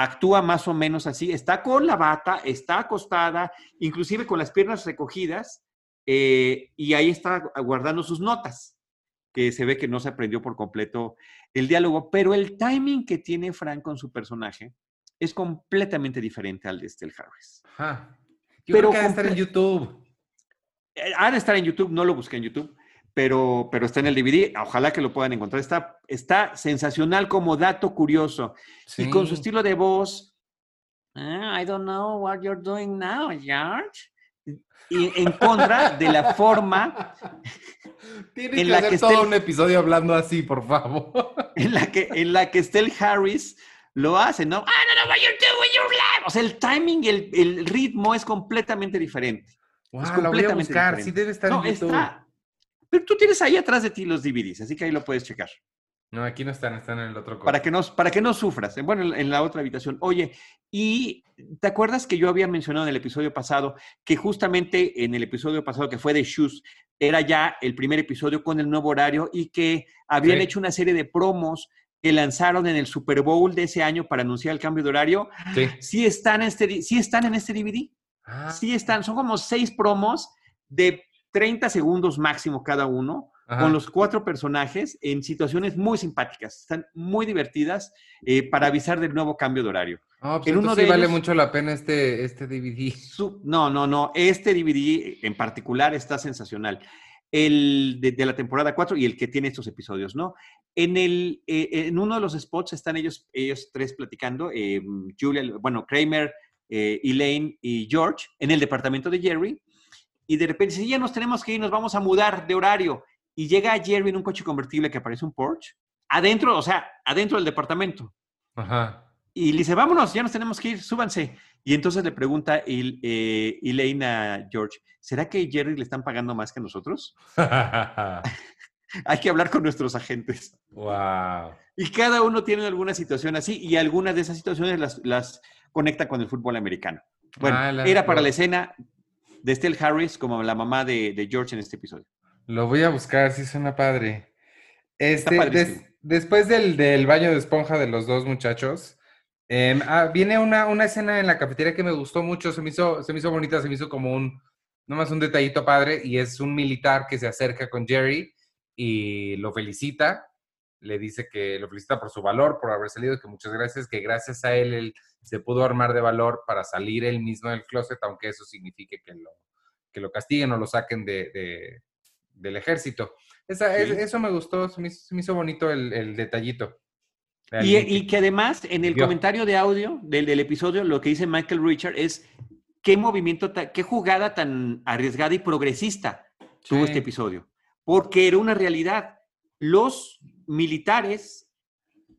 Actúa más o menos así, está con la bata, está acostada, inclusive con las piernas recogidas, eh, y ahí está guardando sus notas, que se ve que no se aprendió por completo el diálogo, pero el timing que tiene Frank con su personaje es completamente diferente al de Estelle Harris. Ajá. Yo Pero creo que ha de estar en YouTube. Eh, Ha de estar en YouTube, no lo busqué en YouTube, pero, pero está en el DVD, ojalá que lo puedan encontrar. Está, está sensacional como dato curioso. Y con su Sí. estilo de voz, "Ah, I don't know what you're doing now, George. Y en contra de la forma <laughs> Tienes en que la hacer que todo esté un episodio hablando así, por favor. <laughs> en la que, en la que Estelle Harris lo hace, ¿no? I don't know what you're doing, you're live. O sea, el timing y el, el ritmo es completamente diferente. Wow, Es la voy a buscar. diferente. Sí debe estar No, en YouTube. está. Pero tú tienes ahí atrás de ti los DVDs, así que ahí lo puedes checar. No, aquí no están, están en el otro Para que no, para que no sufras. Bueno, en, en la otra habitación. Oye, y ¿te acuerdas que yo había mencionado en el episodio pasado que justamente en el episodio pasado que fue de Shoes era ya el primer episodio con el nuevo horario y que habían Sí. hecho una serie de promos que lanzaron en el Super Bowl de ese año para anunciar el cambio de horario? Sí. Sí están en este, sí están en este DVD. Ah, Sí están. Son como seis promos de 30 segundos máximo cada uno ajá. con los cuatro personajes en situaciones muy simpáticas. Están muy divertidas eh, para avisar del nuevo cambio de horario. Ah, pues en uno de sí vale ellos- mucho la pena este, este DVD. Su- no, no, no. Este DVD en particular está sensacional. El de, de la temporada 4 y el que tiene estos episodios, ¿no? En, el, eh, en uno de los spots están ellos, ellos tres platicando, eh, Julia, bueno, Kramer, eh, Elaine y George, en el departamento de Jerry, y de repente dice, ya nos tenemos que ir, nos vamos a mudar de horario. Y llega Jerry en un coche convertible que parece un Porsche, adentro, o sea, adentro del departamento. Ajá. Y le dice, vámonos, ya nos tenemos que ir, súbanse. Y entonces le pregunta el, eh, Elaine a George, ¿será que Jerry le están pagando más que nosotros? <laughs> Hay que hablar con nuestros agentes. wow. Y cada uno tiene alguna situación así y algunas de esas situaciones las, las conecta con el fútbol americano. Bueno, Ah, la- era para la escena de Estelle Harris como la mamá de, de George en este episodio. Lo voy a buscar, sí suena padre. Este, des- después del, del baño de esponja de los dos muchachos, em, ah, viene una, una escena en la cafetería que me gustó mucho, se me hizo, se me hizo bonita, se me hizo como un, nomás un detallito padre, y es un militar que se acerca con Jerry y lo felicita. Le dice que lo felicita por su valor, por haber salido, que muchas gracias, que gracias a él él se pudo armar de valor para salir él mismo del closet, aunque eso signifique que lo, que lo castiguen o lo saquen de, de- del ejército. Esa- Sí. es- eso me gustó, se me hizo, se me hizo bonito el, el detallito. de Y, que además en el comentario de audio del, del episodio lo que dice Michael Richard es qué movimiento, ta- qué jugada tan arriesgada y progresista tuvo este episodio. Porque era una realidad. Los militares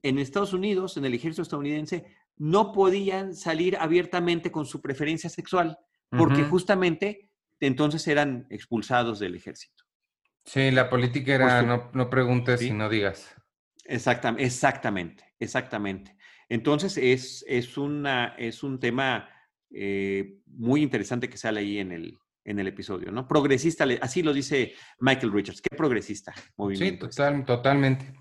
en Estados Unidos, en el ejército estadounidense, no podían salir abiertamente con su preferencia sexual porque justamente entonces eran expulsados del ejército. Sí, la política era no, no preguntes Sí. y no digas. Exactamente, exactamente, exactamente. Entonces es, es, una, es un tema eh, muy interesante que sale ahí en el, en el episodio, ¿no? Progresista, así lo dice Michael Richards, qué progresista Sí, movimiento. es. total, totalmente.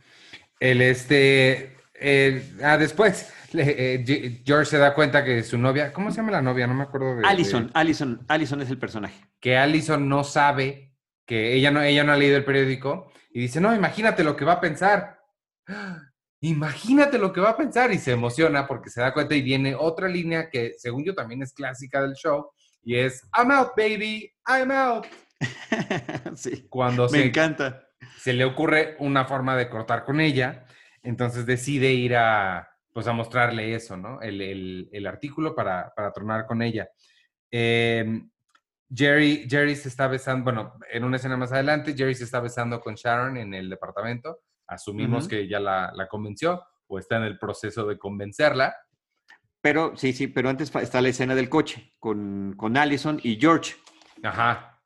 El este. el- ah, después, eh, Ge- George se da cuenta que su novia. ¿Cómo se llama la novia? No me acuerdo de. de- Allison, Allison, Allison es el personaje. que Allison no sabe, que ella no, ella no ha leído el periódico. Y dice: No, imagínate lo que va a pensar. <gasps> Imagínate lo que va a pensar. Y se emociona porque se da cuenta y viene otra línea que, según yo, también es clásica del show. Y es: I'm out, baby, I'm out. <laughs> sí, Cuando me se encanta. se le ocurre una forma de cortar con ella, entonces decide ir a, pues a mostrarle eso, ¿no? El, el- el artículo para, para tronar con ella. Eh, Jerry, Jerry se está besando, bueno, en una escena más adelante, Jerry se está besando con Sharon en el departamento. Asumimos que ya la, la convenció o está en el proceso de convencerla. Pero sí, sí, pero antes está la escena del coche con, con Allison y George. Ajá.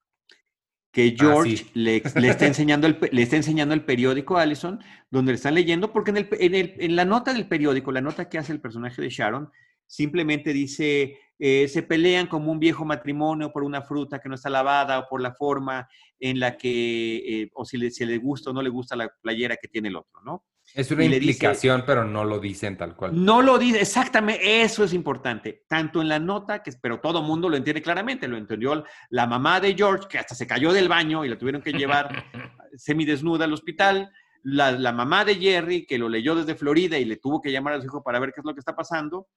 que George Ah, sí. le, le está <laughs> enseñando el, le está enseñando el periódico a Allison, donde le están leyendo, porque en, el, en, el- en la nota del periódico, la nota que hace el personaje de Sharon, simplemente dice, eh, se pelean como un viejo matrimonio por una fruta que no está lavada o por la forma en la que, eh, o si le, si le gusta o no le gusta la playera que tiene el otro, ¿no? Es una dice- implicación, pero no lo dicen tal cual. No lo dice, exactamente, eso es importante. Tanto en la nota, que, pero todo mundo lo entiende claramente, lo entendió la mamá de George, que hasta se cayó del baño y la tuvieron que llevar <laughs> semidesnuda al hospital, la, la mamá de Jerry, que lo leyó desde Florida y le tuvo que llamar a su hijo para ver qué es lo que está pasando.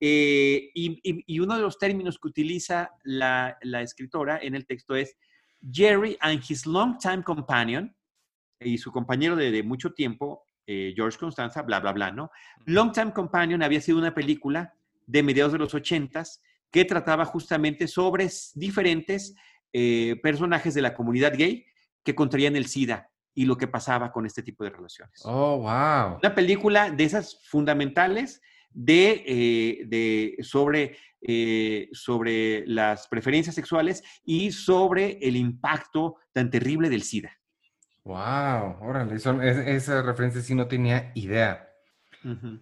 Eh, y, y- y uno de los términos que utiliza la, la escritora en el texto es Jerry and his longtime companion, y su compañero de, de mucho tiempo, eh, George Constanza, bla, bla, bla, ¿no? Longtime Companion había sido una película de mediados de los ochentas que trataba justamente sobre diferentes eh, personajes de la comunidad gay que contraían el SIDA y lo que pasaba con este tipo de relaciones. Oh, wow. Una película de esas fundamentales de, eh, de- sobre, eh, sobre las preferencias sexuales y sobre el impacto tan terrible del SIDA. Wow, órale, son- es- esa referencia sí no tenía idea.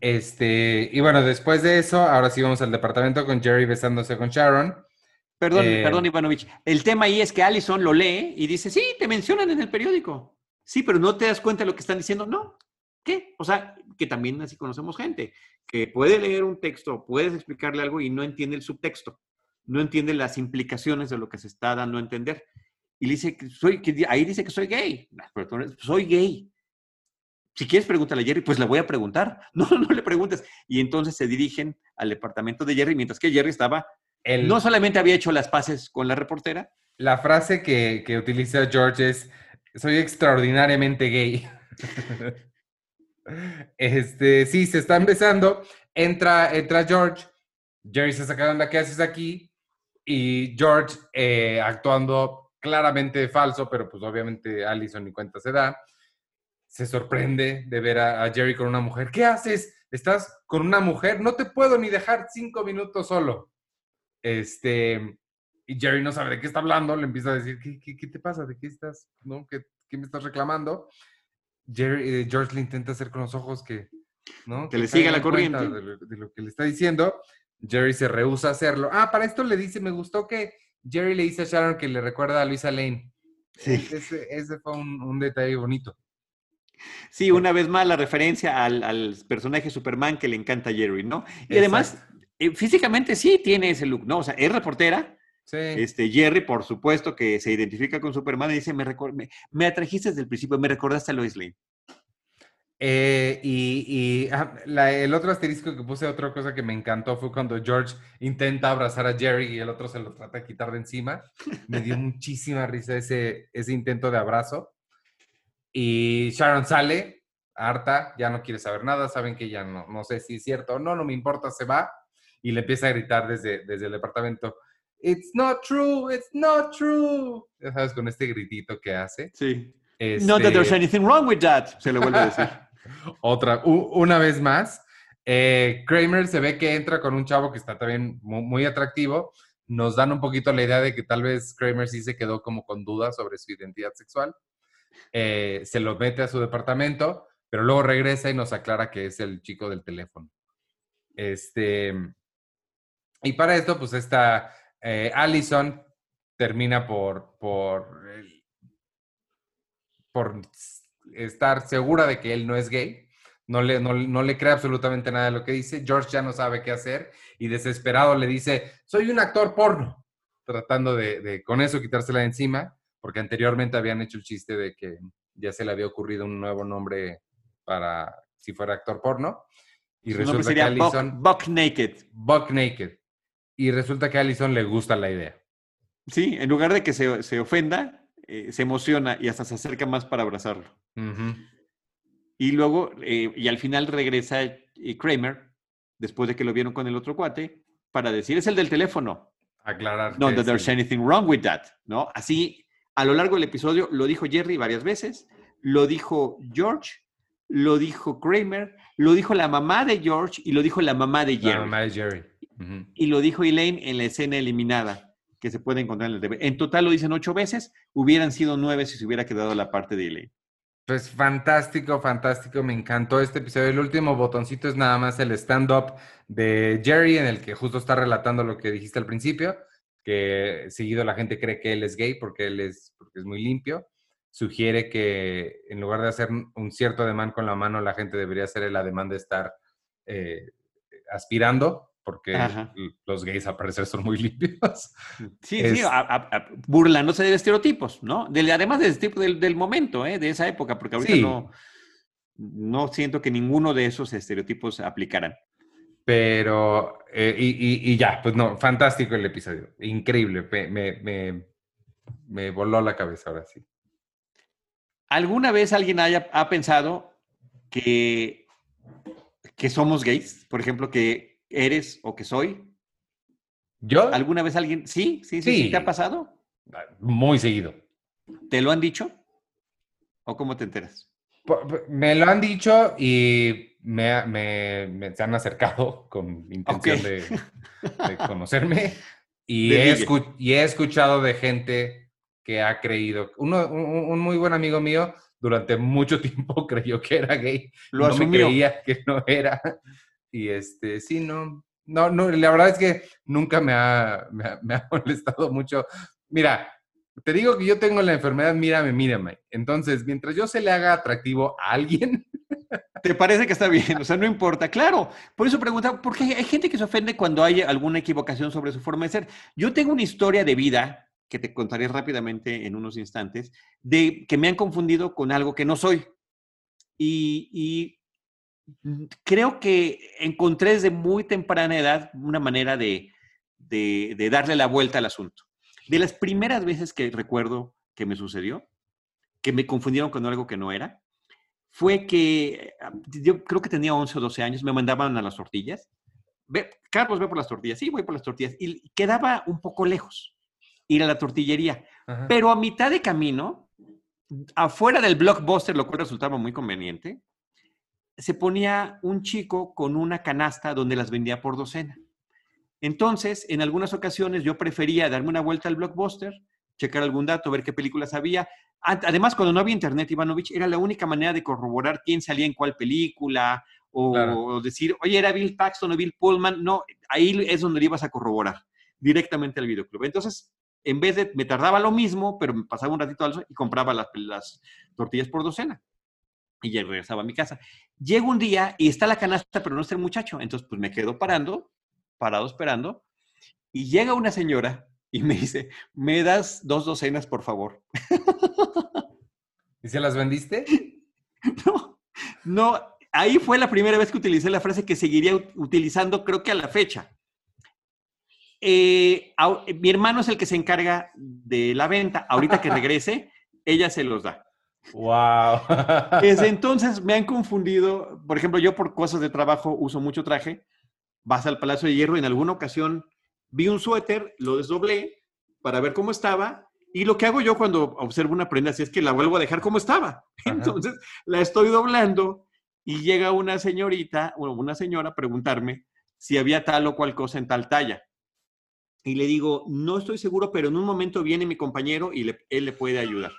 Este, y bueno, después de eso, ahora sí vamos al departamento con Jerry besándose con Sharon. Perdón, Eh, perdón, Ivanovich. El tema ahí es que Allison lo lee y dice, sí, te mencionan en el periódico. Sí, pero no te das cuenta de lo que están diciendo. No. ¿Qué? O sea, que también así conocemos gente que puede leer un texto, puedes explicarle algo y no entiende el subtexto, no entiende las implicaciones de lo que se está dando a entender. Y le dice que soy, que ahí dice que soy gay. Soy gay. Si quieres pregúntale a Jerry, pues le voy a preguntar. <laughs> No, no le preguntes. Y entonces se dirigen al departamento de Jerry, mientras que Jerry estaba El- no solamente había hecho las paces con la reportera, La frase que, que utiliza George es, soy extraordinariamente gay. <laughs> este, sí, se están besando. Entra, entra George. Jerry se saca de onda, ¿qué haces aquí? Y George, eh, actuando claramente falso, pero pues obviamente Allison ni cuenta se da, se sorprende de ver a, a Jerry con una mujer. ¿Qué haces? ¿Estás con una mujer? No te puedo ni dejar cinco minutos solo. Este, y Jerry no sabe de qué está hablando, le empieza a decir, ¿qué, qué, qué te pasa? ¿De qué estás? ¿No? ¿Qué, qué me estás reclamando? Jerry, eh, George le intenta hacer con los ojos que, ¿no? Que le siga la corriente. De lo, de lo que le está diciendo. Jerry se rehúsa a hacerlo. Ah, para esto le dice, me gustó que Jerry le dice a Sharon que le recuerda a Luisa Lane. Sí. Ese, ese fue un, un detalle bonito. Sí, una vez más la referencia al, al personaje Superman que le encanta a Jerry, ¿no? Y además, eh, físicamente sí tiene ese look, ¿no? O sea, es reportera. Sí. Este, Jerry, por supuesto, que se identifica con Superman y dice, me, me, me atrajiste desde el principio, me recordaste a Lois Lane. Eh, y, ah, el otro asterisco que puse, otra cosa que me encantó fue cuando George intenta abrazar a Jerry y el otro se lo trata de quitar de encima. Me dio muchísima risa ese, ese intento de abrazo. Y Sharon sale, harta, ya no quiere saber nada, saben que ya no, no sé si es cierto o no, no me importa, se va y le empieza a gritar desde, desde el departamento. It's not true, it's not true. Ya sabes, con este gritito que hace. Sí. Not that there's este anything wrong with that, se le vuelve a decir. <laughs> Otra, una vez más, eh, Kramer se ve que entra con un chavo que está también muy, atractivo. Nos dan un poquito la idea de que tal vez Kramer sí se quedó como con dudas sobre su identidad sexual. Eh, se lo mete a su departamento, pero luego regresa y nos aclara que es el chico del teléfono. Este, y para esto, pues esta eh, Allison termina por, por, por estar segura de que él no es gay, no le, no, le cree absolutamente nada de lo que dice, George ya no sabe qué hacer y desesperado le dice, soy un actor porno, tratando de, con eso quitársela de encima, porque anteriormente habían hecho el chiste de que ya se le había ocurrido un nuevo nombre para si fuera actor porno. Y resulta que Allison... Buck, Naked. Buck Naked. Y resulta que a Allison le gusta la idea. Sí, en lugar de que se, se ofenda, eh, se emociona y hasta se acerca más para abrazarlo. Y luego, eh, y al final regresa eh, Kramer, después de que lo vieron con el otro cuate, para decir, es el del teléfono. Aclarar. No, that there's anything wrong with that, ¿no? Así, a lo largo del episodio, lo dijo Jerry varias veces, lo dijo George, lo dijo Kramer, lo dijo la mamá de George y lo dijo la mamá de Jerry. La mamá de Jerry. Y lo dijo Elaine en la escena eliminada que se puede encontrar en el TV. En total lo dicen ocho veces, hubieran sido nueve si se hubiera quedado la parte de Elaine. Pues fantástico, fantástico, me encantó este episodio. El último botoncito es nada más el stand-up de Jerry, en el que justo está relatando lo que dijiste al principio, que seguido la gente cree que él es gay porque él es, porque es muy limpio. Sugiere que en lugar de hacer un cierto ademán con la mano, la gente debería hacer el ademán de estar eh, aspirando porque los gays al parecer son muy <laughs> limpios. Sí, sí, burlándose de estereotipos, ¿no? además del tipo del, momento, ¿eh? de esa época, porque ahorita no, no siento que ninguno de esos estereotipos aplicaran. Pero, eh, y, ya, pues no, fantástico el episodio, increíble, me, me, me, voló la cabeza ahora sí. ¿Alguna vez alguien haya, ha pensado que, que somos gays? Por ejemplo, que eres o que soy? ¿Yo? ¿Alguna vez alguien? ¿Sí? ¿Sí? ¿Sí? ¿Sí? ¿Te ha pasado? Muy seguido. ¿Te lo han dicho? ¿O cómo te enteras? Me lo han dicho y me, me, se han acercado <laughs> con intención de, conocerme. <laughs> Y, he y, he escuchado de gente que ha creído. Uno, un, muy buen amigo mío durante mucho <laughs> tiempo creyó que era gay. Lo no me creía que no era. Y este, sí, no, no, no, la verdad es que nunca me ha, me ha, <laughs> molestado mucho. Mira, te digo que yo tengo la enfermedad, mírame, mírame. Entonces, mientras yo se le haga atractivo a alguien. <laughs> ¿Te parece que está bien? O sea, no importa. Claro, por eso pregunta, porque hay gente que se ofende cuando hay alguna equivocación sobre su forma de ser. Yo tengo una historia de vida que te contaré rápidamente en unos instantes, de que me han confundido con algo que no soy. Y, y creo que encontré desde muy temprana edad una manera de, darle la vuelta al asunto. De las primeras veces que recuerdo que me sucedió, que me confundieron con algo que no era, fue que ah, yo creo que tenía 11 o 12 años, me mandaban a las tortillas. Ve, Carlos, ve por las tortillas. Sí, voy por las tortillas. Y quedaba un poco lejos ir a la tortillería. Pero a mitad de camino, afuera del blockbuster, lo cual resultaba muy conveniente, se ponía un chico con una canasta donde las vendía por docena. Entonces, en algunas ocasiones yo prefería darme una vuelta al blockbuster, checar algún dato, ver qué películas había. Además, cuando no había internet, Ivanovich, era la única manera de corroborar quién salía en cuál película o, decir, oye, era Bill Paxton o Bill Pullman. No, ahí es donde ibas a corroborar directamente al videoclub. Entonces, en vez de, me tardaba lo mismo, pero me pasaba un ratito y compraba las, las tortillas por docena y ya regresaba a mi casa. Llego un día y está la canasta, pero no está el muchacho. Entonces, pues me quedo parando, parado esperando, y llega una señora y me dice, ¿me das dos docenas, por favor? ¿Y se las vendiste? <laughs> No, No, ahí fue la primera vez que utilicé la frase que seguiría utilizando, creo que a la fecha. Eh, mi hermano es el que se encarga de la venta. Ahorita que <laughs> regrese, ella se los da. Wow. Desde <laughs> entonces me han confundido. Por ejemplo, yo por cosas de trabajo uso mucho traje. Vas al Palacio de Hierro. En alguna ocasión vi un suéter, lo desdoblé para ver cómo estaba. Y lo que hago yo cuando observo una prenda así es que la vuelvo a dejar como estaba. <laughs> Entonces la estoy doblando y llega una señorita o una señora a preguntarme si había tal o cual cosa en tal talla. Y le digo, no estoy seguro, pero en un momento viene mi compañero y él le puede ayudar.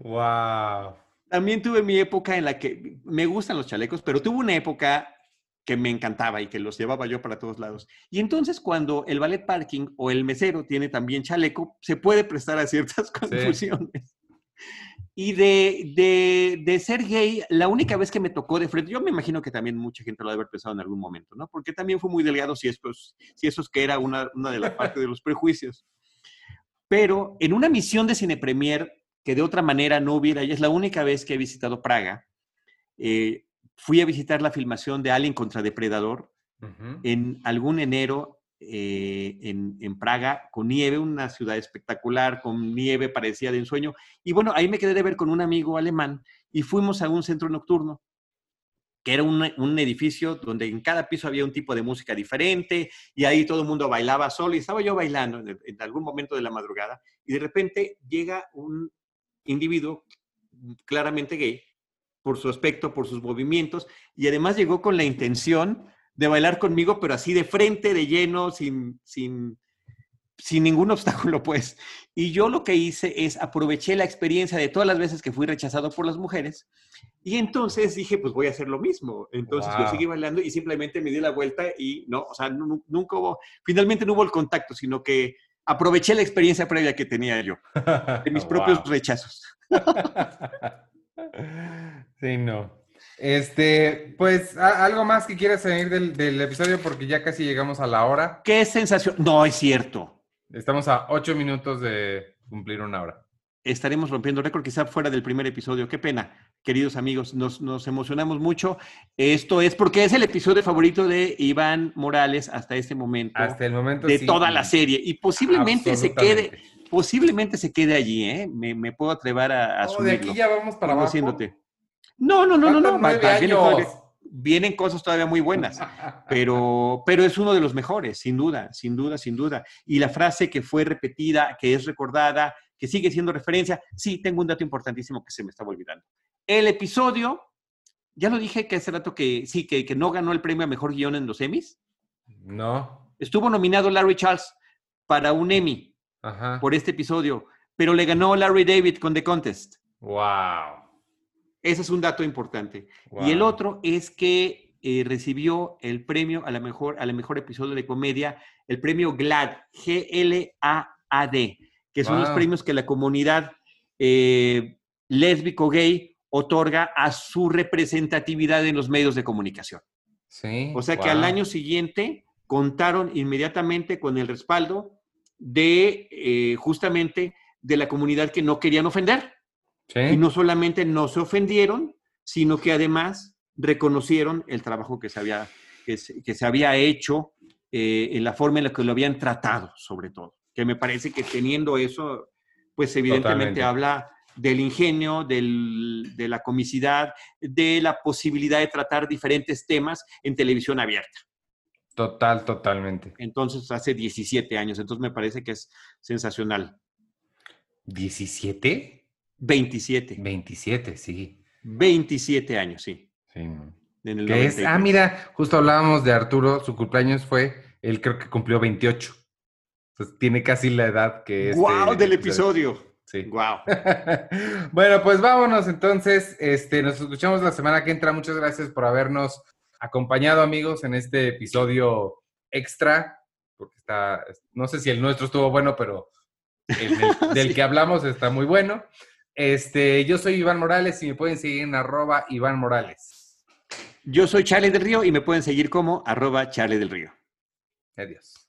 Wow. También tuve mi época en la que me gustan los chalecos, pero tuve una época que me encantaba y que los llevaba yo para todos lados. Y entonces cuando el ballet parking o el mesero tiene también chaleco, se puede prestar a ciertas <laughs> confusiones. Y de, de, de, ser gay, la única vez que me tocó de frente, yo me imagino que también mucha gente lo debe haber pensado en algún momento, ¿no? Porque también fue muy delgado si, estos, si eso es que era una, una de las partes de los prejuicios. Pero en una misión de Cine Premier, que de otra manera no hubiera, y es la única vez que he visitado Praga, eh, fui a visitar la filmación de Alien contra Depredador en algún enero eh, en, en, Praga, con nieve, una ciudad espectacular, con nieve parecía de ensueño. Y bueno, ahí me quedé de ver con un amigo alemán y fuimos a un centro nocturno que era un, edificio donde en cada piso había un tipo de música diferente y ahí todo el mundo bailaba solo y estaba yo bailando en, algún momento de la madrugada y de repente llega un individuo claramente gay por su aspecto, por sus movimientos y además llegó con la intención de bailar conmigo, pero así de frente, de lleno, sin, sin, sin ningún <laughs> obstáculo, pues. Y yo lo que hice es aproveché la experiencia de todas las veces que fui rechazado por las mujeres y entonces dije, pues voy a hacer lo mismo. Entonces yo seguí bailando y simplemente me di la vuelta y no, o sea, nunca hubo, finalmente no hubo el contacto, sino que aproveché la experiencia previa que tenía yo, de mis <laughs> propios rechazos. <laughs> sí, no. Este, pues, algo más que quieras añadir del, del episodio porque ya casi llegamos a la hora. Qué sensación. No, es cierto. Estamos a ocho minutos de cumplir una hora. Estaremos rompiendo récord, quizá fuera del primer episodio. Qué pena, queridos amigos, nos, nos, emocionamos mucho. Esto es porque es el episodio favorito de Iván Morales hasta este momento. Hasta el momento. De toda la serie. Y posiblemente se quede, posiblemente se quede allí, ¿eh? Me, me puedo atrever a, a oh, de aquí ya vamos para abajo. No, no, no, no, no. Vienen, vienen cosas todavía muy buenas, pero, pero es uno de los mejores, sin duda, sin duda, sin duda. Y la frase que fue repetida, que es recordada, que sigue siendo referencia, sí, tengo un dato importantísimo que se me estaba olvidando. El episodio, ya lo dije que hace rato que sí, que, que no ganó el premio a mejor guion en los Emmys. No. Estuvo nominado Larry Charles para un Emmy por este episodio, pero le ganó Larry David con The Contest. Wow. Ese es un dato importante. Y el otro es que eh, recibió el premio a la mejor, a la mejor episodio de comedia, el premio GLAD, G-L-A-A-D, que son los premios que la comunidad eh, lésbico-gay otorga a su representatividad en los medios de comunicación. Sí. O sea que al año siguiente contaron inmediatamente con el respaldo de eh, justamente de la comunidad que no querían ofender. Y no solamente no se ofendieron, sino que además reconocieron el trabajo que se había, que se, había hecho eh, en la forma en la que lo habían tratado, sobre todo. Que me parece que teniendo eso, pues evidentemente habla del ingenio, del, de la comicidad, de la posibilidad de tratar diferentes temas en televisión abierta. Total, totalmente. Entonces, hace 17 años, entonces me parece que es sensacional. ¿17? 27. 27, sí. 27 años, sí. Sí. es? Ah, mira, justo hablábamos de Arturo, su cumpleaños fue, él creo que cumplió 28. Entonces tiene casi la edad que es. ¡Wow! Del episodio. Sí. ¡Wow! <laughs> bueno, pues vámonos entonces. Este, nos escuchamos la semana que entra. Muchas gracias por habernos acompañado, amigos, en este episodio extra. Porque está, no sé si el nuestro estuvo bueno, pero el, del <laughs> que hablamos está muy bueno. Este, yo soy Iván Morales y me pueden seguir en arroba Iván Morales. Yo soy Charlie del Río y me pueden seguir como arroba Charlie del Río. Adiós.